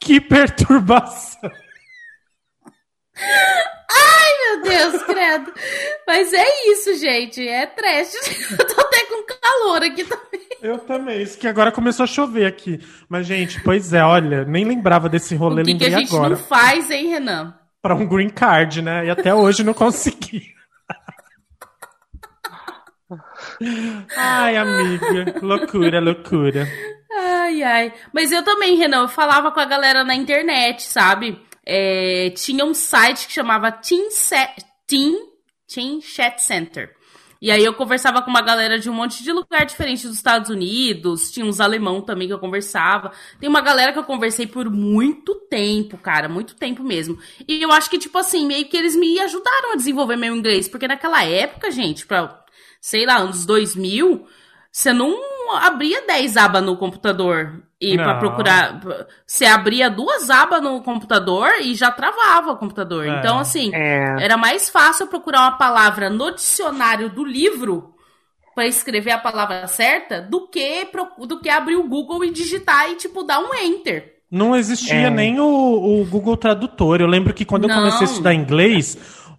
que perturbação. Meu Deus, credo. Mas é isso, gente. É trash. Eu tô até com calor aqui também. Eu também, isso que agora começou a chover aqui. Mas, gente, pois é, olha, nem lembrava desse rolê, O que, que a gente agora. não faz, hein, Renan? Pra um green card, né? E até hoje não consegui. Ai, amiga, loucura, loucura. Ai, ai. Mas eu também, Renan, eu falava com a galera na internet, sabe? É, tinha um site que chamava Teen, Se- Teen, Teen Chat Center. E aí eu conversava com uma galera de um monte de lugar diferente dos Estados Unidos. Tinha uns alemão também que eu conversava. Tem uma galera que eu conversei por muito tempo, cara, muito tempo mesmo. E eu acho que, tipo assim, meio que eles me ajudaram a desenvolver meu inglês. Porque naquela época, gente, pra, sei lá, anos 2000, você não abria 10 abas no computador e para procurar. Você abria duas abas no computador e já travava o computador. É. Então, assim, É. era mais fácil procurar uma palavra no dicionário do livro para escrever a palavra certa do que pro- do que abrir o Google e digitar e tipo dar um enter. Não existia É. nem o, o Google Tradutor. Eu lembro que quando eu Não. comecei a estudar inglês,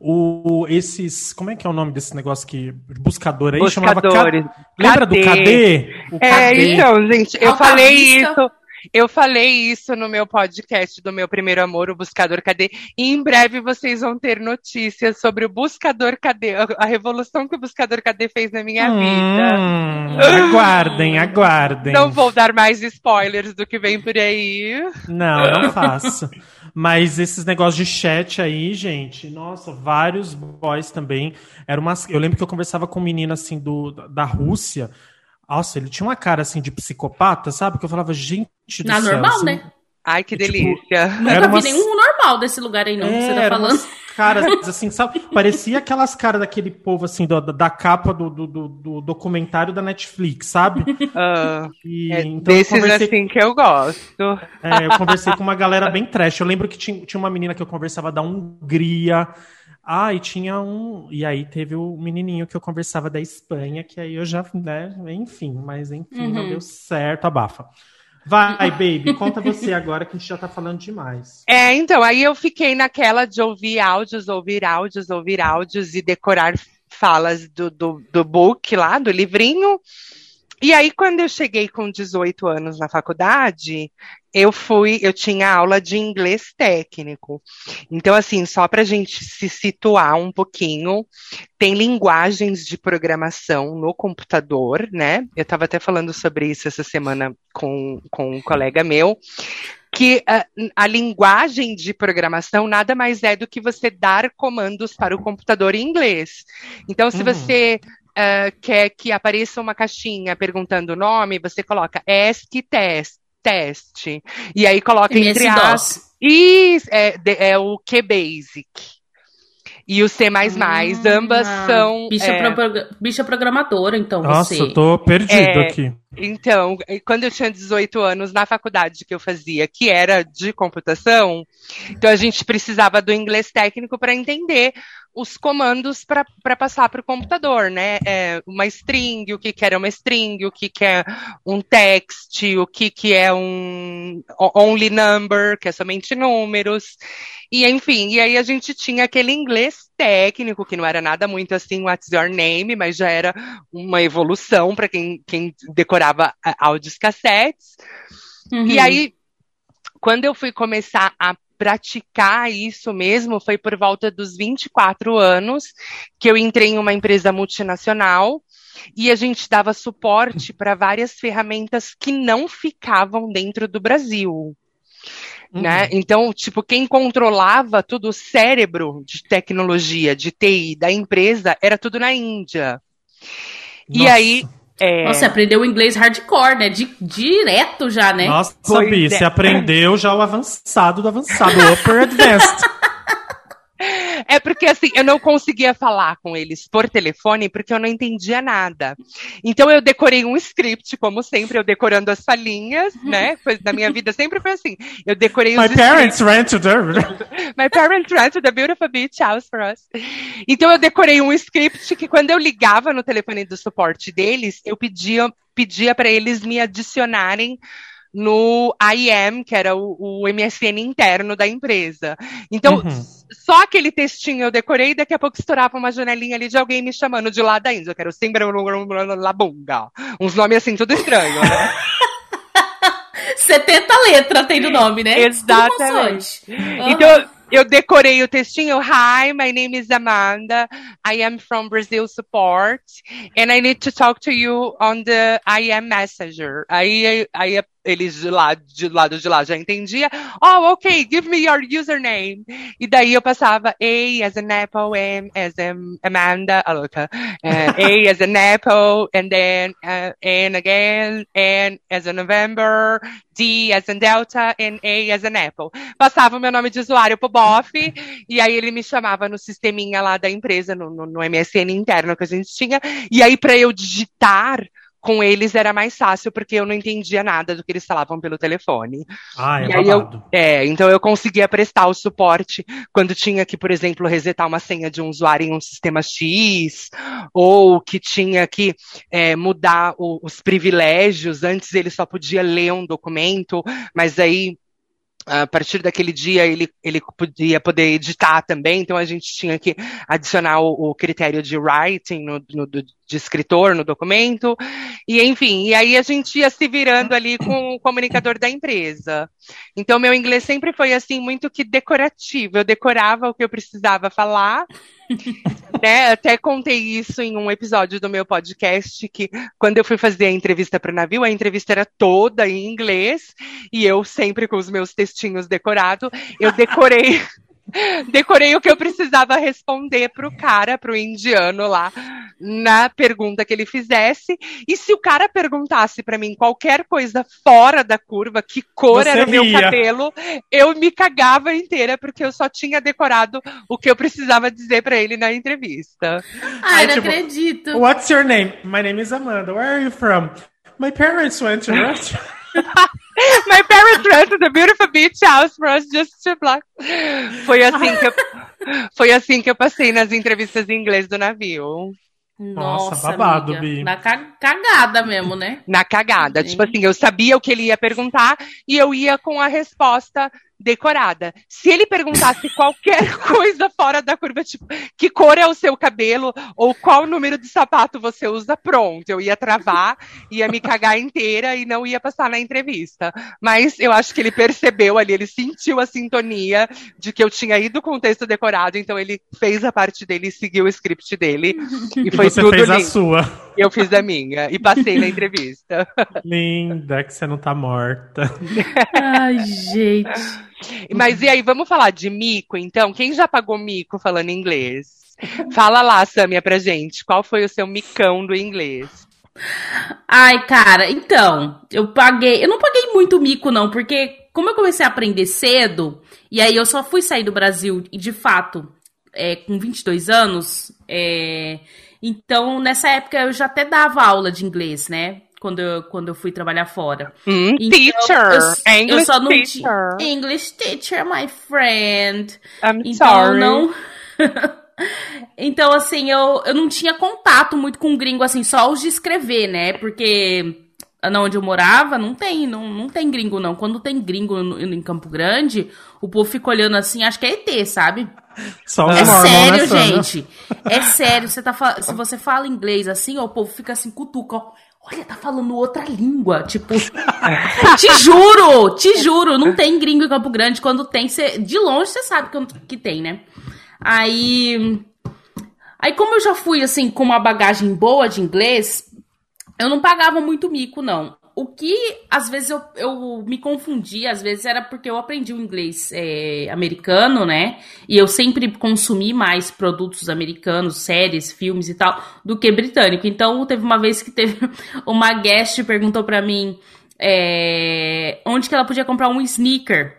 o, esses. Como é que é o nome desse negócio que. Buscador aí? Chamava. Ca- Buscadores. Lembra do KD? O É, KD. então, gente, eu Alta falei Vista. isso. Eu falei isso no meu podcast do meu primeiro amor, o Buscador Cadê. E em breve vocês vão ter notícias sobre o Buscador Cadê, a revolução que o Buscador Cadê fez na minha vida. Hum, aguardem, aguardem. Não vou dar mais spoilers do que vem por aí. Não, não faço. Mas esses negócios de chat aí, gente, nossa, vários boys também. Era umas, eu lembro que eu conversava com um menino assim do, da Rússia. Nossa, ele tinha uma cara assim de psicopata, sabe? Que eu falava, gente do Na céu. normal, assim, né? Ai, que Tipo, delícia. Nunca Era vi nenhum normal desse lugar aí, não, que você tá falando. caras assim, sabe? Parecia aquelas caras daquele povo assim, da, da capa do, do, do- do documentário da Netflix, sabe? Ah, E, é então eu desses conversei assim que eu gosto. É, eu conversei com uma galera bem trash. Eu lembro que tinha, tinha uma menina que eu conversava da Hungria. Ah, e tinha um. E aí teve o menininho que eu conversava da Espanha, que aí eu já, né? Enfim, mas enfim, não Uhum. deu certo, abafa. Vai, baby, conta você agora que a gente já tá falando demais. É, então, aí eu fiquei naquela de ouvir áudios, ouvir áudios, ouvir áudios e decorar falas do, do, do book lá, do livrinho. E aí, quando eu cheguei com 18 anos na faculdade, eu fui, eu tinha aula de inglês técnico. Então, assim, só para a gente se situar um pouquinho, tem linguagens de programação no computador, né? Eu estava até falando sobre isso essa semana com, com um colega meu, que a, a linguagem de programação nada mais é do que você dar comandos para o computador em inglês. Então, se Uhum. você ah, quer que apareça uma caixinha perguntando o nome, você coloca ask test, teste. E aí coloca entre aspas. MS-DOS. Isso, é, de- é o QBasic. E o C++, ambas Ah, são. Bicha, é, pro- bicha programadora, então, Nossa, você. eu tô perdido É. aqui. Então, quando eu tinha 18 anos, na faculdade que eu fazia, que era de computação, então a gente precisava do inglês técnico para entender os comandos para passar para o computador, né? É, uma string, o que, que era uma string, o que, que é um text, o que, que é um only number, que é somente números. E enfim, e aí a gente tinha aquele inglês técnico, que não era nada muito assim, what's your name, mas já era uma evolução para quem, quem decorava áudios cassetes. Uhum. E aí, quando eu fui começar a praticar isso mesmo, foi por volta dos 24 anos que eu entrei em uma empresa multinacional e a gente dava suporte para várias ferramentas que não ficavam dentro do Brasil. Né? Então, tipo, quem controlava tudo o cérebro de tecnologia, de TI da empresa, era tudo na Índia. E Nossa. aí, é, Nossa, você aprendeu inglês hardcore, né? Di- direto já, né? Nossa, Pois Bi, é. você aprendeu já o avançado do avançado, o upper advanced. É porque assim, eu não conseguia falar com eles por telefone porque eu não entendia nada. Então eu decorei um script, como sempre, eu decorando as falinhas, né? Foi, na minha vida sempre foi assim. Eu decorei My parents ran to the... My parents rented a beautiful beach house for us. Então eu decorei um script que quando eu ligava no telefone do suporte deles, eu pedia pedia para eles me adicionarem no IM, que era o, o MSN interno da empresa. Então, Uhum. só aquele textinho eu decorei e daqui a pouco estourava uma janelinha ali de alguém me chamando de lá da Índia, que era o. Uns nomes assim, tudo estranho, né? 70 letras tem no nome, né? Exatamente. Aham. Então, eu decorei o textinho. Hi, my name is Amanda. I am from Brazil Support. And I need to talk to you on the IM Messenger. Aí, aí eles de lá, de lado de lá já entendia. Oh, okay, give me your username. E daí eu passava A as an apple, M as an Amanda, a louca. Uh, A as an apple, and then uh, N again, N as a November, D as in Delta, and A as an Apple. Passava o meu nome de usuário pro Boff, e aí ele me chamava no sisteminha lá da empresa, no, no, no MSN interno que a gente tinha, e aí para eu digitar com eles era mais fácil, porque eu não entendia nada do que eles falavam pelo telefone. Ah, é E eu-. É, então eu conseguia prestar o suporte quando tinha que, por exemplo, resetar uma senha de um usuário em um sistema X, ou que tinha que é, mudar o- os privilégios. Antes ele só podia ler um documento, mas aí a partir daquele dia ele, ele podia poder editar também, então a gente tinha que adicionar o, o critério de writing no, no, de escritor no documento, e enfim, e aí a gente ia se virando ali com o comunicador da empresa. Então meu inglês sempre foi assim, muito que decorativo, eu decorava o que eu precisava falar, né? Até contei isso em um episódio do meu podcast, que quando eu fui fazer a entrevista para o navio, a entrevista era toda em inglês, e eu sempre com os meus textinhos decorados, eu decorei decorei o que eu precisava responder pro cara, pro indiano lá, na pergunta que ele fizesse. E se o cara perguntasse para mim qualquer coisa fora da curva, que cor Você era o meu cabelo, eu me cagava inteira porque eu só tinha decorado o que eu precisava dizer para ele na entrevista. Ai, não tipo, acredito. What's your name? My name is Amanda. Where are you from? My parents went to restaurant. My parents rented a beautiful beach house for us just to block. Foi assim que eu, foi assim que eu passei nas entrevistas em inglês do navio. Nossa, Nossa babado, amiga. Bi. Na cagada mesmo, né? Na cagada. Sim. Tipo assim, eu sabia o que ele ia perguntar e eu ia com a resposta decorada. Se ele perguntasse qualquer coisa fora da curva, tipo, que cor é o seu cabelo ou qual número de sapato você usa, pronto, eu ia travar, ia me cagar inteira e não ia passar na entrevista. Mas eu acho que ele percebeu ali, ele sentiu a sintonia de que eu tinha ido com o texto decorado, então ele fez a parte dele e seguiu o script dele. E foi e você tudo fez lindo. a sua. Eu fiz a minha e passei na entrevista. Linda, que você não tá morta. Ai, gente. Mas e aí, vamos falar de mico, então? Quem já pagou mico falando inglês? Fala lá, Samia, pra gente. Qual foi o seu micão do inglês? Ai, cara, então, eu paguei. Eu não paguei muito mico, não, porque como eu comecei a aprender cedo, e aí eu só fui sair do Brasil, e de fato, é, com 22 anos, é, então nessa época eu já até dava aula de inglês, né? quando eu, quando eu fui trabalhar fora. Mm, então, teacher! Eu, English eu só não teacher! English teacher, my friend! I'm então, sorry. não. então, assim, eu, eu não tinha contato muito com gringo, assim, só os de escrever, né? Porque na onde eu morava, não tem, não, não tem gringo, não. Quando tem gringo no, em Campo Grande, o povo fica olhando assim, acho que é ET, sabe? Só é sério, gente. É sério. Você tá, se você fala inglês assim, ó, o povo fica assim, cutuca, ó. Olha, tá falando outra língua. Tipo, te juro, te juro, não tem gringo em Campo Grande. Quando tem, cê, de longe você sabe que, que tem, né? Aí. Aí, como eu já fui, assim, com uma bagagem boa de inglês, eu não pagava muito mico, não. O que às vezes eu, eu me confundi, às vezes era porque eu aprendi o inglês é, americano, né? E eu sempre consumi mais produtos americanos, séries, filmes e tal, do que britânico. Então teve uma vez que teve uma guest perguntou para mim é, onde que ela podia comprar um sneaker.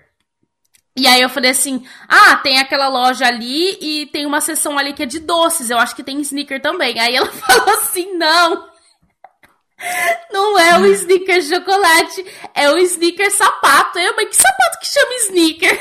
E aí eu falei assim: ah, tem aquela loja ali e tem uma seção ali que é de doces. Eu acho que tem sneaker também. Aí ela falou assim: não. Não é o sneaker chocolate, é o sneaker sapato. Eu, mas que sapato que chama sneaker?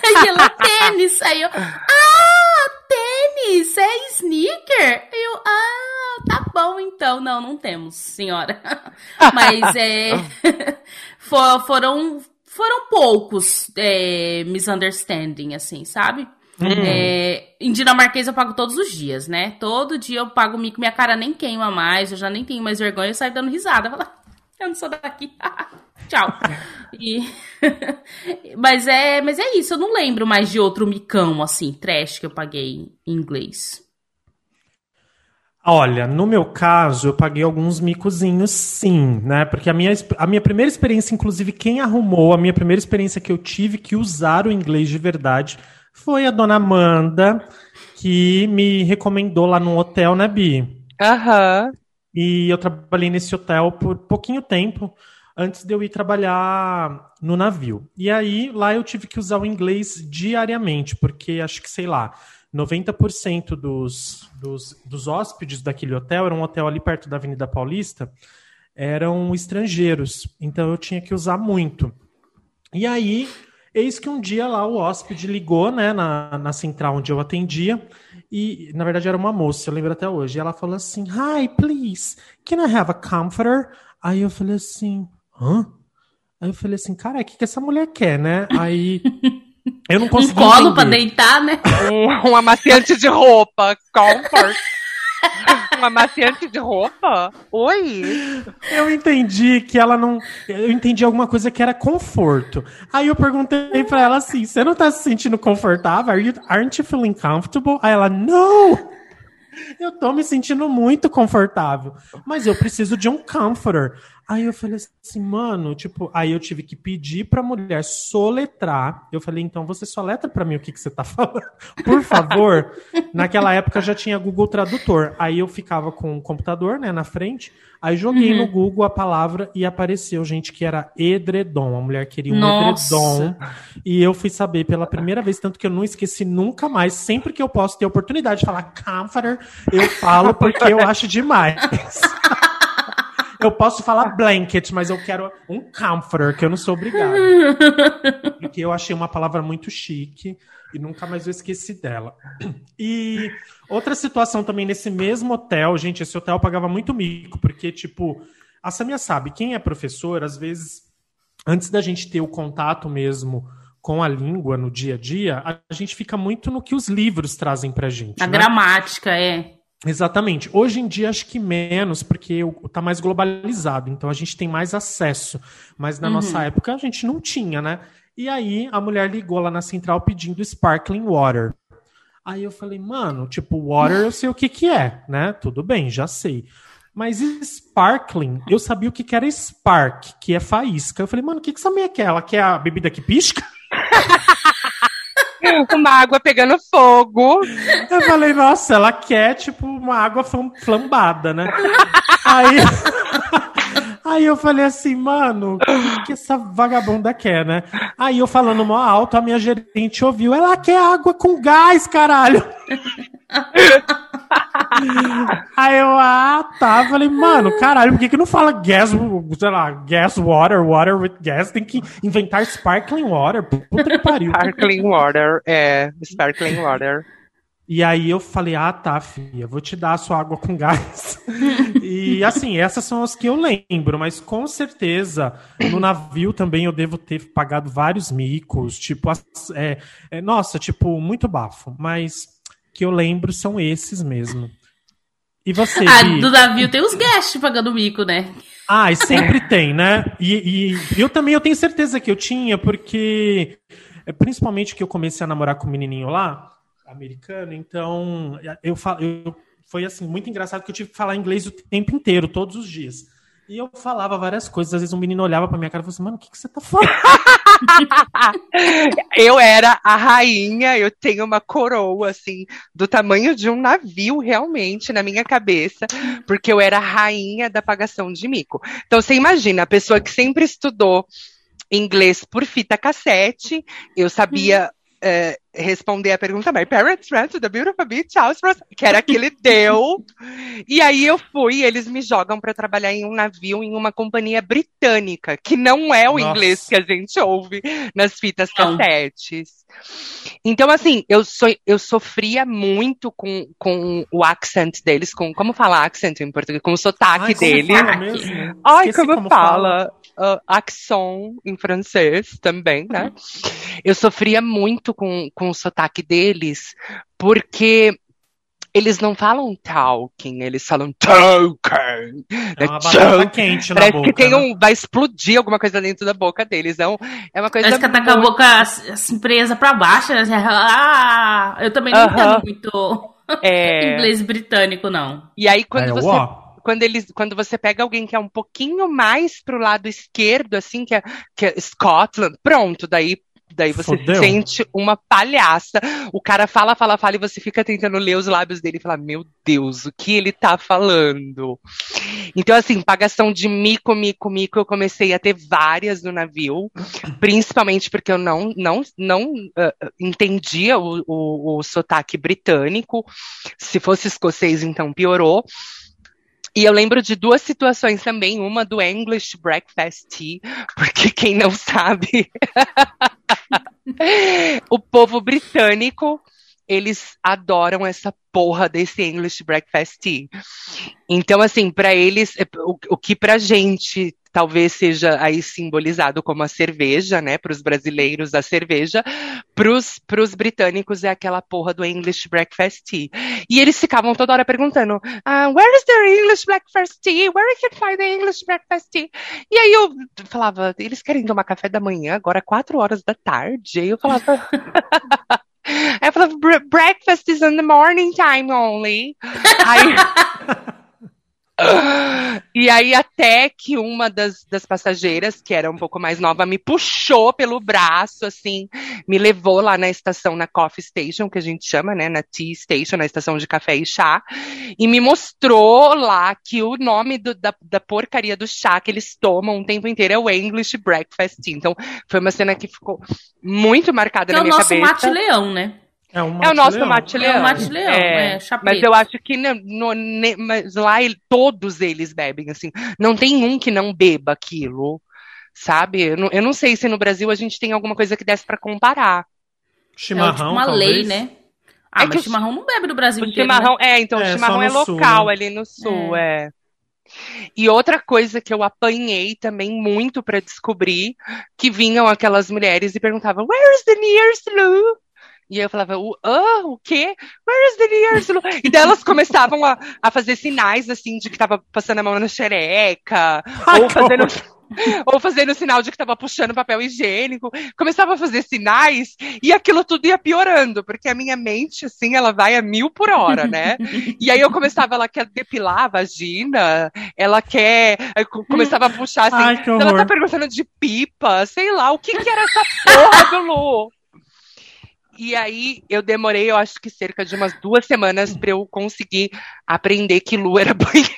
Aí ela, tênis. Aí eu, ah, tênis, é sneaker? Aí eu, ah, tá bom então. Não, não temos, senhora. Mas é. foram, foram poucos é, misunderstanding, assim, sabe? Uhum. É, em dinamarquês eu pago todos os dias, né? Todo dia eu pago mico, minha cara nem queima mais, eu já nem tenho mais vergonha, eu saio dando risada. Falo, eu não sou daqui. Tchau. E... mas, é, mas é isso, eu não lembro mais de outro micão, assim, trash que eu paguei em inglês. Olha, no meu caso, eu paguei alguns micozinhos sim, né? Porque a minha, a minha primeira experiência, inclusive, quem arrumou, a minha primeira experiência que eu tive que usar o inglês de verdade foi a dona Amanda que me recomendou lá no hotel, né, Bi? Aham. Uhum. E eu trabalhei nesse hotel por pouquinho tempo antes de eu ir trabalhar no navio. E aí lá eu tive que usar o inglês diariamente, porque acho que, sei lá, 90% dos, dos, dos hóspedes daquele hotel, era um hotel ali perto da Avenida Paulista, eram estrangeiros. Então eu tinha que usar muito. E aí Eis que um dia lá o hóspede ligou, né, na, na central onde eu atendia, e na verdade era uma moça, eu lembro até hoje. E ela falou assim: Hi, please, can I have a comforter? Aí eu falei assim: hã? Aí eu falei assim, cara, o que, que essa mulher quer, né? Aí eu não consegui Um colo entender. pra deitar, né? Um, um amaciante de roupa. Comfort. um amaciante de roupa? Oi? Eu entendi que ela não. Eu entendi alguma coisa que era conforto. Aí eu perguntei pra ela assim: você não tá se sentindo confortável? Are you, aren't you feeling comfortable? Aí ela, não! Eu tô me sentindo muito confortável. Mas eu preciso de um comforter. Aí eu falei assim, mano, tipo, aí eu tive que pedir pra mulher soletrar. Eu falei, então você soletra pra mim o que, que você tá falando. Por favor. Naquela época já tinha Google Tradutor. Aí eu ficava com o computador, né, na frente. Aí joguei Uhum. no Google a palavra e apareceu, gente, que era edredom. A mulher queria um Nossa. edredom. E eu fui saber pela primeira vez, tanto que eu não esqueci nunca mais. Sempre que eu posso ter oportunidade de falar comforter, eu falo porque eu acho demais. Eu posso falar blanket, mas eu quero um comforter, que eu não sou obrigado. Porque eu achei uma palavra muito chique e nunca mais eu esqueci dela. E outra situação também nesse mesmo hotel, gente, esse hotel pagava muito mico, porque, tipo, a Samia sabe, quem é professor, às vezes, antes da gente ter o contato mesmo com a língua no dia a dia, a gente fica muito no que os livros trazem pra gente. A né? gramática, é. Exatamente. Hoje em dia acho que menos, porque o- tá mais globalizado, então a gente tem mais acesso. Mas na Uhum. nossa época a gente não tinha, né? E aí a mulher ligou lá na central pedindo sparkling water. Aí eu falei, mano, tipo, water eu sei o que que é, né? Tudo bem, já sei. Mas sparkling, eu sabia o que que era spark, que é faísca. Eu falei, mano, o que que essa mulher quer? Ela quer a bebida que pisca? Uma água pegando fogo. Eu falei, nossa, ela quer, tipo, uma água flam- flambada, né? Aí, aí eu falei assim, mano, o que, que essa vagabunda quer, né? Aí eu falando mó alto, a minha gerente ouviu, ela quer água com gás, caralho. Aí eu, ah, tá. Falei, mano, caralho, por que, que não fala gas, sei lá, gas water, water with gas? Tem que inventar sparkling water. Puta que pariu. Sparkling water. É, sparkling water. E aí eu falei, ah, tá, filha, vou te dar a sua água com gás. e assim, essas são as que eu lembro, mas com certeza no navio também eu devo ter pagado vários micos, tipo, é, é, nossa, tipo, muito bafo. Mas que eu lembro são esses mesmo. E você, Ah, Bi? do navio tem os guests pagando mico, né? Ah, e sempre tem, né? E, e eu também eu tenho certeza que eu tinha, porque é, principalmente que eu comecei a namorar com um menininho lá, americano, então eu, eu foi assim muito engraçado que eu tive que falar inglês o tempo inteiro, todos os dias. E eu falava várias coisas, às vezes um menino olhava pra minha cara e falava assim, mano, o que, que você tá falando? Eu era a rainha, eu tenho uma coroa, assim, do tamanho de um navio, realmente, na minha cabeça, porque eu era a rainha da pagação de mico. Então, você imagina, a pessoa que sempre estudou inglês por fita cassete, eu sabia eh, responder a pergunta, my parents ran to the beautiful beach house, for us", que era que ele deu. E aí eu fui, eles me jogam para trabalhar em um navio, em uma companhia britânica, que não é o Nossa. inglês que a gente ouve nas fitas cassetes. Então, assim, eu, so, eu sofria muito com, com o accent deles, com como fala accent em português, com o sotaque Ai, como deles. Ai, Esqueci como, fala. Uh, accent em francês também, né? Eu sofria muito com, com o sotaque deles, porque eles não falam talking, eles falam talking. É uma É batata talking. quente na Parece boca. que tem né? um. Vai explodir alguma coisa dentro da boca deles. Então, é uma coisa. Parece que tá com a muito- boca assim, presa pra baixo. né? Ah, eu também não Aham. entendo muito É, inglês britânico, não. E aí, quando É, você ó. Quando eles, quando você pega alguém que é um pouquinho mais pro lado esquerdo, assim, que é, que é Scotland, pronto, daí, daí você Fodeu. sente uma palhaça. O cara fala, fala, fala, e você fica tentando ler os lábios dele e falar, meu Deus, o que ele tá falando? Então, assim, pagação de mico, mico, mico, eu comecei a ter várias no navio, principalmente porque eu não, não, não ah, entendia o, o, o sotaque britânico. Se fosse escocês, então piorou. E eu lembro de duas situações também, uma do English Breakfast Tea, porque quem não sabe, o povo britânico, eles adoram essa porra desse English Breakfast Tea. Então, assim, pra eles, é, o, o que pra gente talvez seja aí simbolizado como a cerveja, né? Para os brasileiros, a cerveja, para os britânicos é aquela porra do English breakfast tea. E eles ficavam toda hora perguntando: ah, Where is the English breakfast tea? Where I can find the English breakfast tea? E aí eu falava: Eles querem tomar café da manhã agora, quatro horas da tarde? E eu falava. Eu falava, breakfast is in the morning time only. Aí, e aí, até que uma das, das passageiras, que era um pouco mais nova, me puxou pelo braço, assim, me levou lá na estação, na Coffee Station, que a gente chama, né, na Tea Station, na estação de café e chá, e me mostrou lá que o nome do, da, da porcaria do chá que eles tomam o tempo inteiro é o English Breakfast Tea. Então, foi uma cena que ficou muito marcada que na minha cabeça. É o nosso mate-leão, né? É, um é o nosso mate-leão. É o mate-leão, é, é Mas eu acho que no, no, mas lá ele, todos eles bebem, assim. Não tem um que não beba aquilo, sabe? Eu não, eu não sei se no Brasil a gente tem alguma coisa que desse para comparar. Chimarrão, é tipo uma talvez. lei, né? Ah, É mas que o- chimarrão não bebe no Brasil O inteiro, chimarrão, né? é, então É, o chimarrão é no sul, local né? ali no sul, é. E outra coisa que eu apanhei também muito para descobrir, que vinham aquelas mulheres e perguntavam, Where is the nearest loo? E eu falava, o, ah, o quê? Where is the loo? E daí elas começavam a, a fazer sinais, assim, de que tava passando a mão na xereca, ou que fazendo, ou fazendo sinal de que tava puxando papel higiênico. Começava a fazer sinais e aquilo tudo ia piorando, porque a minha mente, assim, ela vai a mil por hora, né? E aí eu começava, ela quer depilar a vagina, ela quer. começava a puxar assim. Ai, ela tá perguntando de pipa, sei lá, o que que era essa porra do Lu? E aí eu demorei, eu acho que cerca de umas duas semanas pra eu conseguir aprender que Lu era banheiro.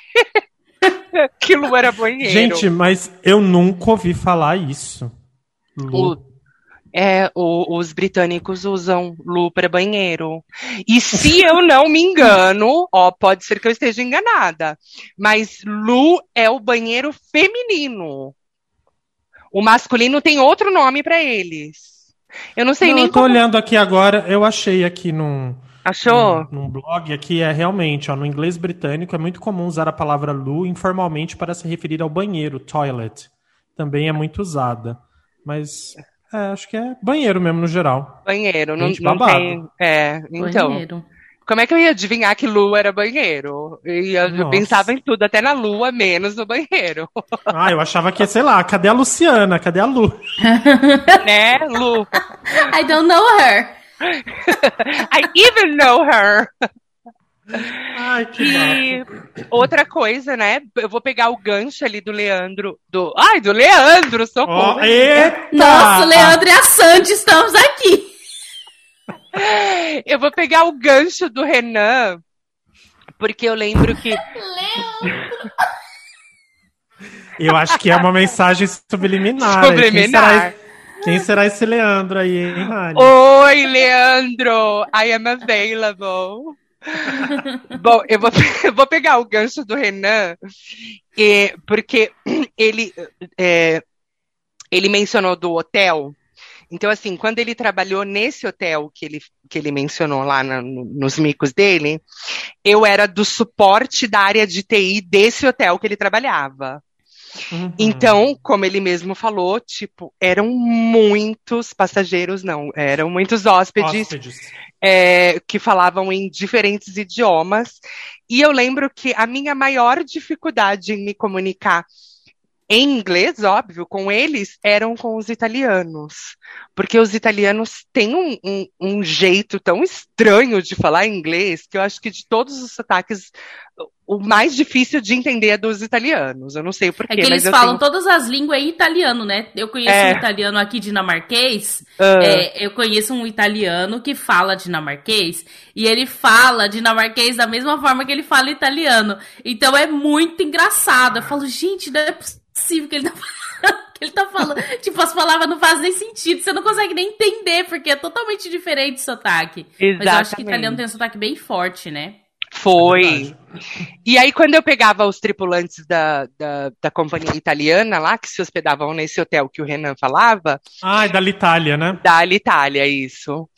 que Lu era banheiro. Gente, mas eu nunca ouvi falar isso. Lu. O- é, o- os britânicos usam Lu para banheiro. E se eu não me engano, ó, pode ser que eu esteja enganada, mas Lu é o banheiro feminino. O masculino tem outro nome para eles. Eu não sei Não, nem eu tô como. olhando aqui agora, eu achei aqui num, Achou? num, num blog aqui, é realmente, ó, no inglês britânico é muito comum usar a palavra loo informalmente para se referir ao banheiro, toilet. Também é muito usada. Mas é, acho que é banheiro mesmo no geral. Banheiro, não, Gente, não babado. tem. É, então. Banheiro. Como é que eu ia adivinhar que Lu era banheiro? Eu, ia- eu Nossa. pensava em tudo, até na lua, menos no banheiro. Ah, eu achava que, sei lá, cadê a Luciana? Cadê a Lu? né, Lu? I don't know her. I even know her. Ai, que E outra coisa, né? Eu vou pegar o gancho ali do Leandro. Do... Ai, do Leandro, socorro. Ó, eita! Nossa, o Leandro e a Sandy estamos aqui. Eu vou pegar o gancho do Renan, porque eu lembro que. Eu acho que é uma mensagem subliminar. hein? Quem Subliminar. será, quem será esse Leandro aí, hein, Rani? Oi, Leandro! I am available. Bom, eu vou, eu vou pegar o gancho do Renan, porque ele, é, ele mencionou do hotel. Então, assim, quando ele trabalhou nesse hotel que ele, que ele mencionou lá na- no- nos micos dele, eu era do suporte da área de TI desse hotel que ele trabalhava. Uhum. Então, como ele mesmo falou, tipo, eram muitos passageiros, não, eram muitos hóspedes Hóspedes. é, que falavam em diferentes idiomas. E eu lembro que a minha maior dificuldade em me comunicar em inglês, óbvio, com eles, eram com os italianos. Porque os italianos têm um, um- um jeito tão estranho de falar inglês que eu acho que de todos os sotaques, o mais difícil de entender é dos italianos. Eu não sei porquê, É que eles falam tenho- todas as línguas em italiano, né? Eu conheço É. um italiano aqui dinamarquês. Ah. é, eu conheço um italiano que fala dinamarquês e ele fala dinamarquês da mesma forma que ele fala italiano. Então é muito engraçado. Eu falo, gente, não é possível que ele tá falando. que ele tá falando. tipo, as palavras não fazem nem sentido. Você não consegue nem entender, porque é totalmente diferente o sotaque. Mas eu acho que Exatamente. italiano tem um sotaque bem forte, né? Foi. Verdade. E aí, quando eu pegava os tripulantes da, da, da companhia italiana lá, que se hospedavam nesse hotel que o Renan falava, Ai, da Itália, né? da Alitalia, isso.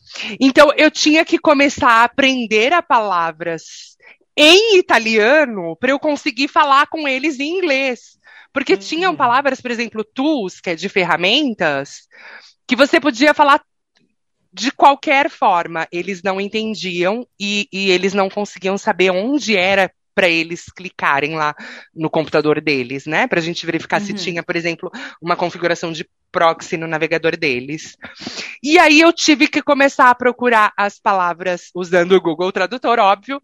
Então, eu tinha que começar a aprender a palavras em italiano para eu conseguir falar com eles em inglês. Porque Uhum. tinham palavras, por exemplo, tools, que é de ferramentas, que você podia falar de qualquer forma. Eles não entendiam e, e eles não conseguiam saber onde era para eles clicarem lá no computador deles, né? Para a gente verificar se Uhum. tinha, por exemplo, uma configuração de proxy no navegador deles. E aí eu tive que começar a procurar as palavras usando o Google Tradutor, óbvio,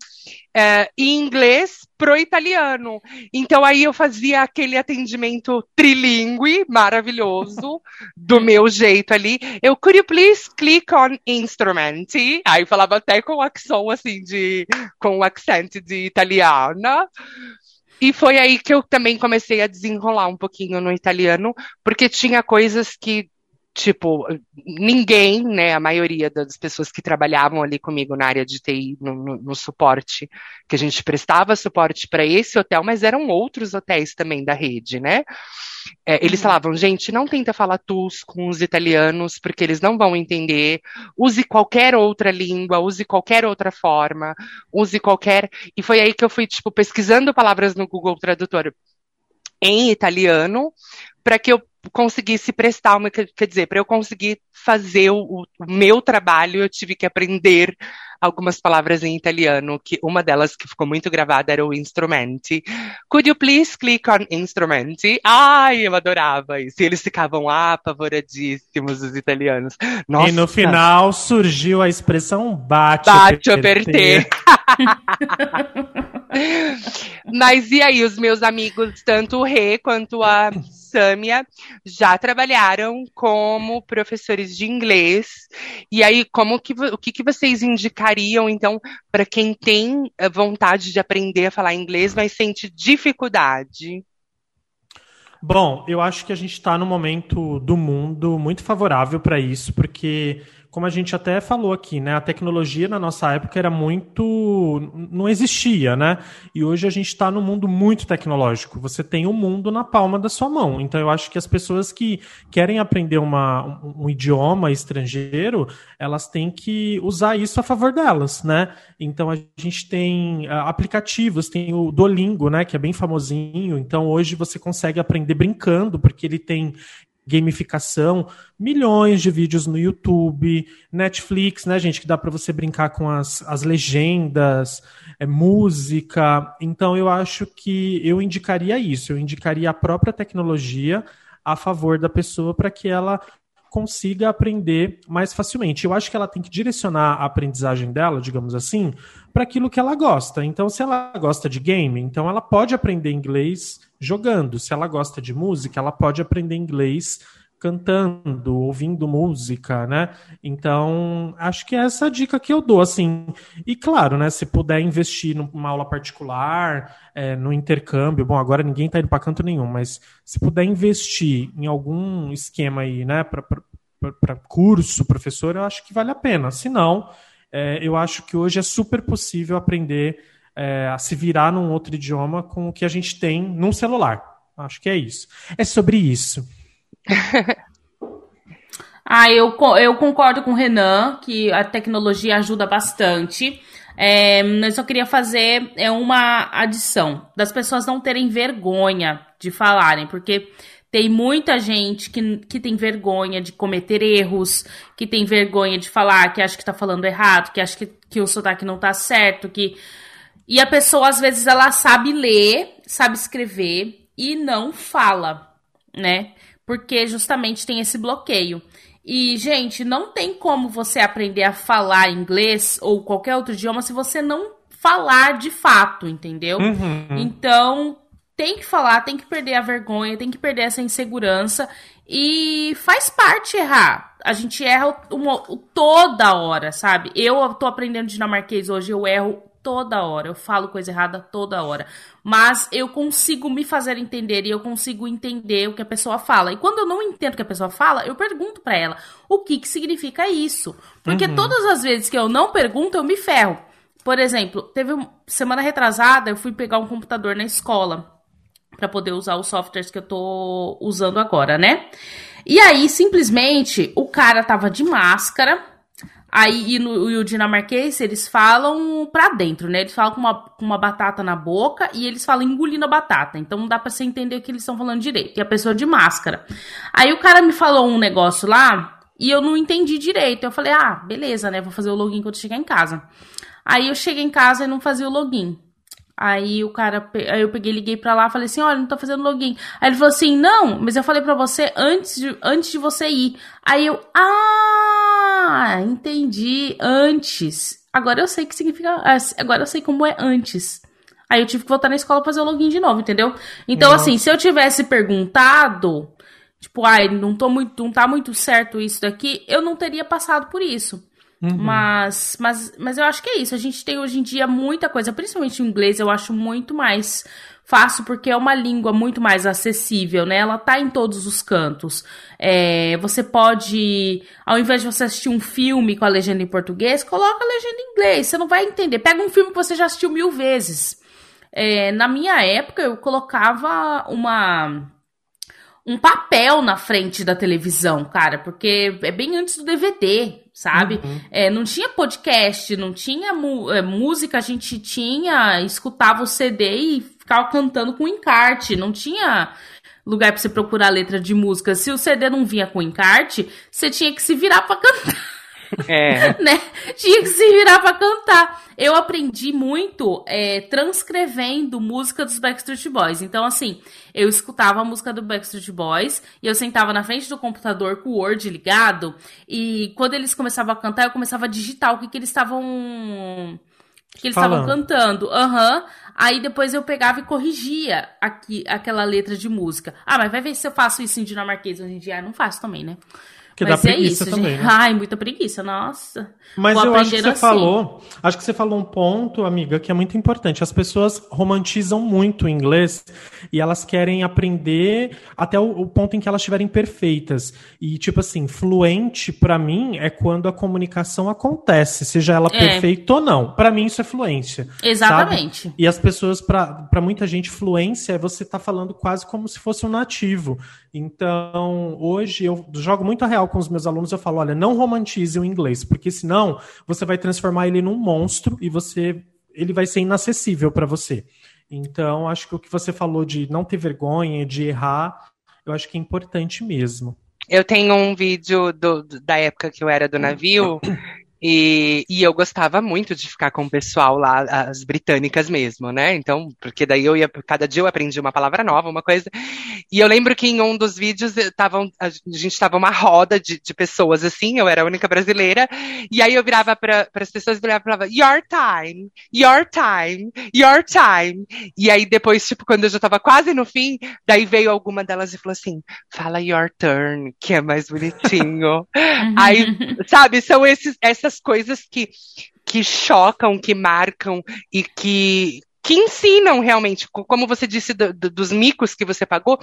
é, em inglês pro italiano. Então aí eu fazia aquele atendimento trilingue maravilhoso do meu jeito ali. Eu could you please click on instrument? Aí falava até com accent assim de com o accent de italiana. E foi aí que eu também comecei a desenrolar um pouquinho no italiano, porque tinha coisas que, tipo, ninguém, né, a maioria das pessoas que trabalhavam ali comigo na área de TI, no, no, no suporte, que a gente prestava suporte para esse hotel, mas eram outros hotéis também da rede, né? É, eles Uhum. falavam, gente, não tenta falar tus com os italianos, porque eles não vão entender. Use qualquer outra língua, use qualquer outra forma, use qualquer. E foi aí que eu fui, tipo, pesquisando palavras no Google Tradutor em italiano, para que eu conseguisse prestar uma. Quer dizer, para eu conseguir fazer o, o meu trabalho, eu tive que aprender algumas palavras em italiano, que uma delas que ficou muito gravada era o instrumenti. Could you please click on instrumenti? Ai, eu adorava isso. E eles ficavam apavoradíssimos, os italianos. Nossa, E no final surgiu a expressão bate, Bate a a perder. Mas e aí, os meus amigos, tanto o Rê quanto a Sâmia, já trabalharam como professores de inglês. E aí, como que, o que, que vocês indicariam, então, para quem tem eh, vontade de aprender a falar inglês, mas sente dificuldade? Bom, eu acho que a gente está num momento do mundo muito favorável para isso, porque, como a gente até falou aqui, né, a tecnologia na nossa época era muito. não existia, né? E hoje a gente está num mundo muito tecnológico. Você tem o mundo na palma da sua mão. Então, eu acho que as pessoas que querem aprender uma, um, um idioma estrangeiro, elas têm que usar isso a favor delas, né? Então, a gente tem ah, aplicativos, tem o Duolingo, né, que é bem famosinho. Então, hoje você consegue aprender brincando, porque ele tem gamificação, milhões de vídeos no YouTube, Netflix, né, gente, que dá para você brincar com as, as legendas, é, música. Então, eu acho que eu indicaria isso, eu indicaria a própria tecnologia a favor da pessoa para que ela consiga aprender mais facilmente. Eu acho que ela tem que direcionar a aprendizagem dela, digamos assim, para aquilo que ela gosta. Então, se ela gosta de game, então ela pode aprender inglês jogando. Se ela gosta de música, ela pode aprender inglês cantando, ouvindo música, né? Então, acho que é essa dica que eu dou, assim. E claro, né, se puder investir numa aula particular, é, no intercâmbio, bom, agora ninguém tá indo para canto nenhum, mas se puder investir em algum esquema aí, né, para curso, professor, eu acho que vale a pena. Se não, é, eu acho que hoje é super possível aprender é, a se virar num outro idioma com o que a gente tem num celular. Acho que é isso. É sobre isso. Ah, eu, eu concordo com o Renan que a tecnologia ajuda bastante. É, eu só queria fazer é, uma adição das pessoas não terem vergonha de falarem, porque tem muita gente que, que tem vergonha de cometer erros, que tem vergonha de falar, que acha que tá falando errado, que acha que, que o sotaque não tá certo, que. E a pessoa, às vezes, ela sabe ler, sabe escrever e não fala, né? Porque justamente tem esse bloqueio. E, gente, não tem como você aprender a falar inglês ou qualquer outro idioma se você não falar de fato, entendeu? Uhum. Então, tem que falar, tem que perder a vergonha, tem que perder essa insegurança. E faz parte errar. A gente erra uma- toda hora, sabe? Eu tô aprendendo dinamarquês hoje, eu erro toda hora. Eu falo coisa errada toda hora. Mas eu consigo me fazer entender e eu consigo entender o que a pessoa fala. E quando eu não entendo o que a pessoa fala, eu pergunto pra ela o que, que significa isso. Porque todas as vezes que eu não pergunto, eu me ferro. Por exemplo, teve uma semana retrasada, eu fui pegar um computador na escola para poder usar os softwares que eu tô usando agora, né? E aí, simplesmente, o cara tava de máscara. Aí e, no, e o dinamarquês, eles falam pra dentro, né? Eles falam com uma, com uma batata na boca e eles falam engolindo a batata. Então não dá pra você entender o que eles estão falando direito. E a pessoa de máscara. Aí o cara me falou um negócio lá e eu não entendi direito. Eu falei, ah, beleza, né? Vou fazer o login quando chegar em casa. Aí eu cheguei em casa e não fazia o login. Aí o cara, aí eu peguei, liguei pra lá, falei assim, olha, não tô fazendo login. Aí ele falou assim, não, mas eu falei pra você antes de, antes de você ir. Aí eu, ah, entendi, antes. Agora eu sei que significa, é, agora eu sei como é antes. Aí eu tive que voltar na escola pra fazer o login de novo, entendeu? Então, Nossa. assim, se eu tivesse perguntado, tipo, ai, não tô muito, não tá muito certo isso daqui, eu não teria passado por isso. Uhum. Mas, mas, mas eu acho que é isso. A gente tem hoje em dia muita coisa, principalmente o inglês, eu acho muito mais fácil porque é uma língua muito mais acessível, né? Ela tá em todos os cantos. É, você pode, ao invés de você assistir um filme com a legenda em português, coloca a legenda em inglês. Você não vai entender. Pega um filme que você já assistiu mil vezes. É, na minha época, eu colocava uma um papel na frente da televisão, cara, porque é bem antes do DVD, sabe? Uhum. É, não tinha podcast, não tinha é, música, a gente tinha, escutava o CD e ficava cantando com encarte, não tinha lugar para você procurar letra de música. Se o CD não vinha com encarte, você tinha que se virar para cantar. É. né? Tinha que se virar pra cantar. Eu aprendi muito é, transcrevendo música dos Backstreet Boys. Então, assim, eu escutava a música do Backstreet Boys e eu sentava na frente do computador com o Word ligado. E quando eles começavam a cantar, eu começava a digitar o que, que eles estavam. Que eles estavam cantando. Aham. Uhum. Aí depois eu pegava e corrigia aqui, aquela letra de música. Ah, mas vai ver se eu faço isso em dinamarquês hoje em dia. Ah, não faço também, né? Que Mas dá é preguiça isso, também, gente. né? Ai, muita preguiça, nossa. Mas Vou eu acho que você assim. falou, acho que você falou um ponto, amiga, que é muito importante. As pessoas romantizam muito o inglês e elas querem aprender até o, o ponto em que elas estiverem perfeitas. E tipo assim, fluente pra mim é quando a comunicação acontece, seja ela É. perfeita ou não. Pra mim isso é fluência. Exatamente. E as pessoas, pra pra muita gente, fluência é você tá falando quase como se fosse um nativo. Então, hoje eu jogo muito a real com os meus alunos, eu falo, olha, não romantize o inglês, porque senão você vai transformar ele num monstro e você ele vai ser inacessível para você. Então, acho que o que você falou de não ter vergonha, de errar, eu acho que é importante mesmo. Eu tenho um vídeo do- da época que eu era do navio. E, e eu gostava muito de ficar com o pessoal lá, as britânicas mesmo, né? Então, porque daí eu ia, cada dia eu aprendi uma palavra nova, uma coisa. E eu lembro que em um dos vídeos eh, tavam, a gente tava uma roda de, de pessoas assim, eu era a única brasileira, e aí eu virava para as pessoas e e falava, your time, your time, your time. E aí depois, tipo, quando eu já tava quase no fim, daí veio alguma delas e falou assim, fala your turn, que é mais bonitinho. Aí, sabe, são esses, essas coisas que, que chocam, que marcam e que, que ensinam realmente, co- como você disse do- do- dos micos que você pagou,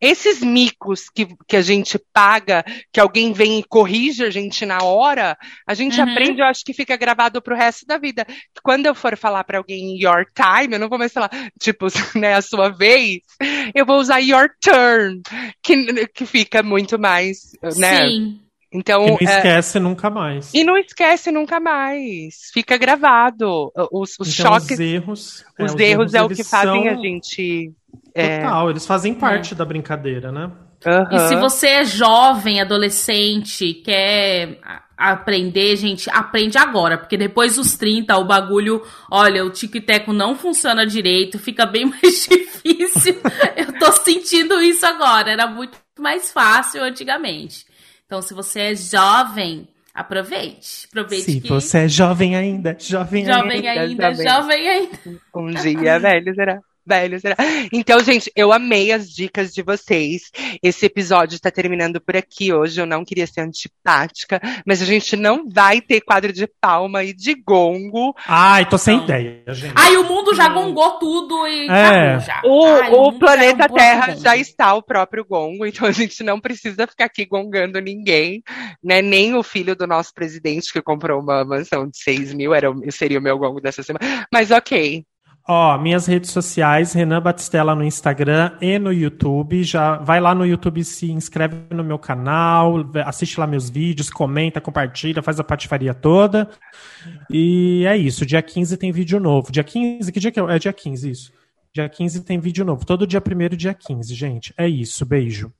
esses micos que, que a gente paga, que alguém vem e corrige a gente na hora, a gente Uhum. aprende, eu acho que fica gravado pro resto da vida. Quando eu for falar para alguém your time, eu não vou mais falar, tipo, né, a sua vez, eu vou usar your turn, que, que fica muito mais, né? Sim. Então, E não é, esquece nunca mais. e não esquece nunca mais. Fica gravado. Os, os Então, choques, os erros, os erros é o que fazem são- a gente. É, Total, eles fazem parte da brincadeira, né? E se você é jovem, adolescente, quer aprender, gente, aprende agora, porque depois dos 30 o bagulho, olha, o tico-teco não funciona direito, fica bem mais difícil. Eu tô sentindo isso agora, era muito mais fácil antigamente. Então, se você é jovem, aproveite. Aproveite Se que você é jovem ainda, jovem, jovem ainda. ainda, Jovem. jovem ainda. Um dia, velho, será? Velho, será? Então, gente, eu amei as dicas de vocês. Esse episódio tá terminando por aqui hoje. Eu não queria ser antipática, mas a gente não vai ter quadro de palma e de gongo. Ai, tô sem Não. ideia, gente. Aí o mundo já gongou tudo e É. já. O, Ai, o mundo planeta já é um Terra gongo. já está o próprio gongo, então a gente não precisa ficar aqui gongando ninguém, né? Nem o filho do nosso presidente que comprou uma mansão de 6 mil era, o- seria o meu gongo dessa semana. Mas ok. Ó, minhas redes sociais, Renan Batistella no Instagram e no YouTube. Já vai lá no YouTube, se inscreve no meu canal, assiste lá meus vídeos, comenta, compartilha, faz a patifaria toda. E é isso. Dia 15 tem vídeo novo. Dia 15, que dia que é? É dia 15, isso. Dia 15 tem vídeo novo. Todo dia 1 dia 15, gente. É isso. Beijo.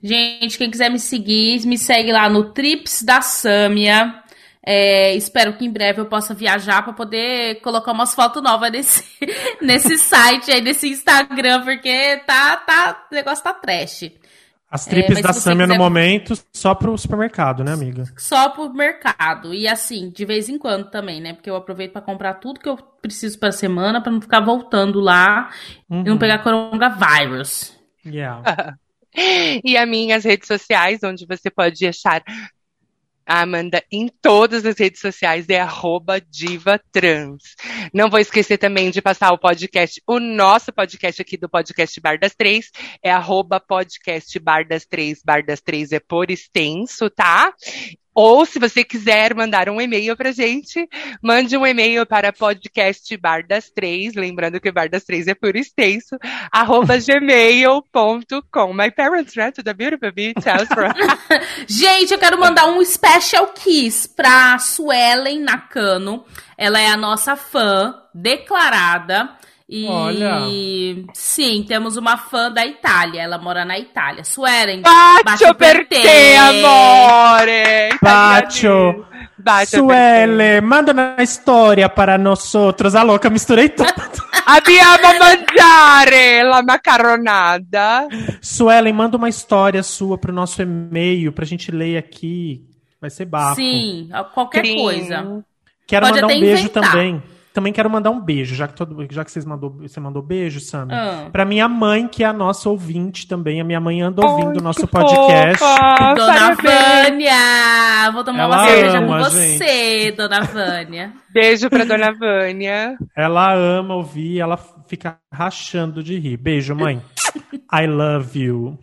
Gente, quem quiser me seguir, me segue lá no Trips da Sâmia. É, espero que em breve eu possa viajar para poder colocar umas fotos novas nesse, nesse site aí, nesse Instagram, porque tá, tá, o negócio tá trash. As trips é, da Samia quiser... no momento só pro supermercado, né, amiga? Só pro mercado. E assim, de vez em quando também, né? Porque eu aproveito para comprar tudo que eu preciso pra semana para não ficar voltando lá uhum. e não uhum. pegar coronavírus. Yeah. e as minhas redes sociais, onde você pode achar a Amanda em todas as redes sociais é arroba divatrans. Não vou esquecer também de passar o podcast, o nosso podcast aqui do podcast Bar das Três, é arroba podcast Bar das Três, Bar das Três é por extenso, tá? Ou se você quiser mandar um e-mail pra gente, mande um e-mail para podcast Bar das Três, lembrando que Bar das Três é por extenso, arroba gmail.com. My parents ran to the beautiful beach house gente, eu quero mandar um special kiss pra Suelen Nakano. Ela é a nossa fã declarada. E Olha. sim, temos uma fã da Itália. Ela mora na Itália. Suelen. Bacio per te, amore. Bacio. Bacio Suele, manda uma história para nós outros. A louca, misturei tudo. Abbiamo a mangiare la macaronada. Suelen, manda uma história sua pro nosso e-mail pra gente ler aqui. Vai ser bafo. Sim, qualquer Sim. coisa. Quero Pode mandar um beijo inventar. também também quero mandar um beijo, já que, todo, já que vocês mandou, você mandou beijo, Sammy. Ah. Pra minha mãe, que é a nossa ouvinte também. A minha mãe anda ouvindo o nosso podcast. Fofa, dona Vânia! Vou tomar Ela uma cerveja com você, gente. dona Vânia. Beijo pra dona Vânia. Ela ama ouvir, ela fica rachando de rir. Beijo, mãe. I love you.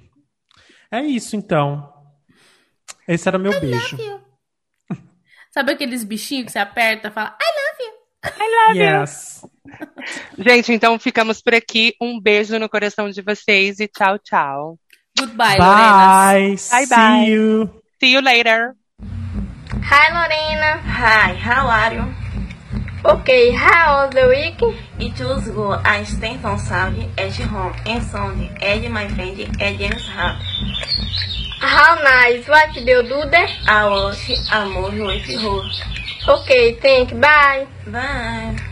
É isso, então. Esse era meu I beijo. Sabe aqueles bichinhos que você aperta e fala I love you? I love yes. you. Gente, então ficamos por aqui. Um beijo no coração de vocês e tchau, tchau. Goodbye, bye. Bye, bye. See you. See you later. Hi, Lorena. Hi, how are you? Okay, how was the week? It was good. I stayed on Saturday at home and Sunday at my friend at James house. How nice. What did you do there? I was a movie with her. Okay, thank you. Bye. Bye.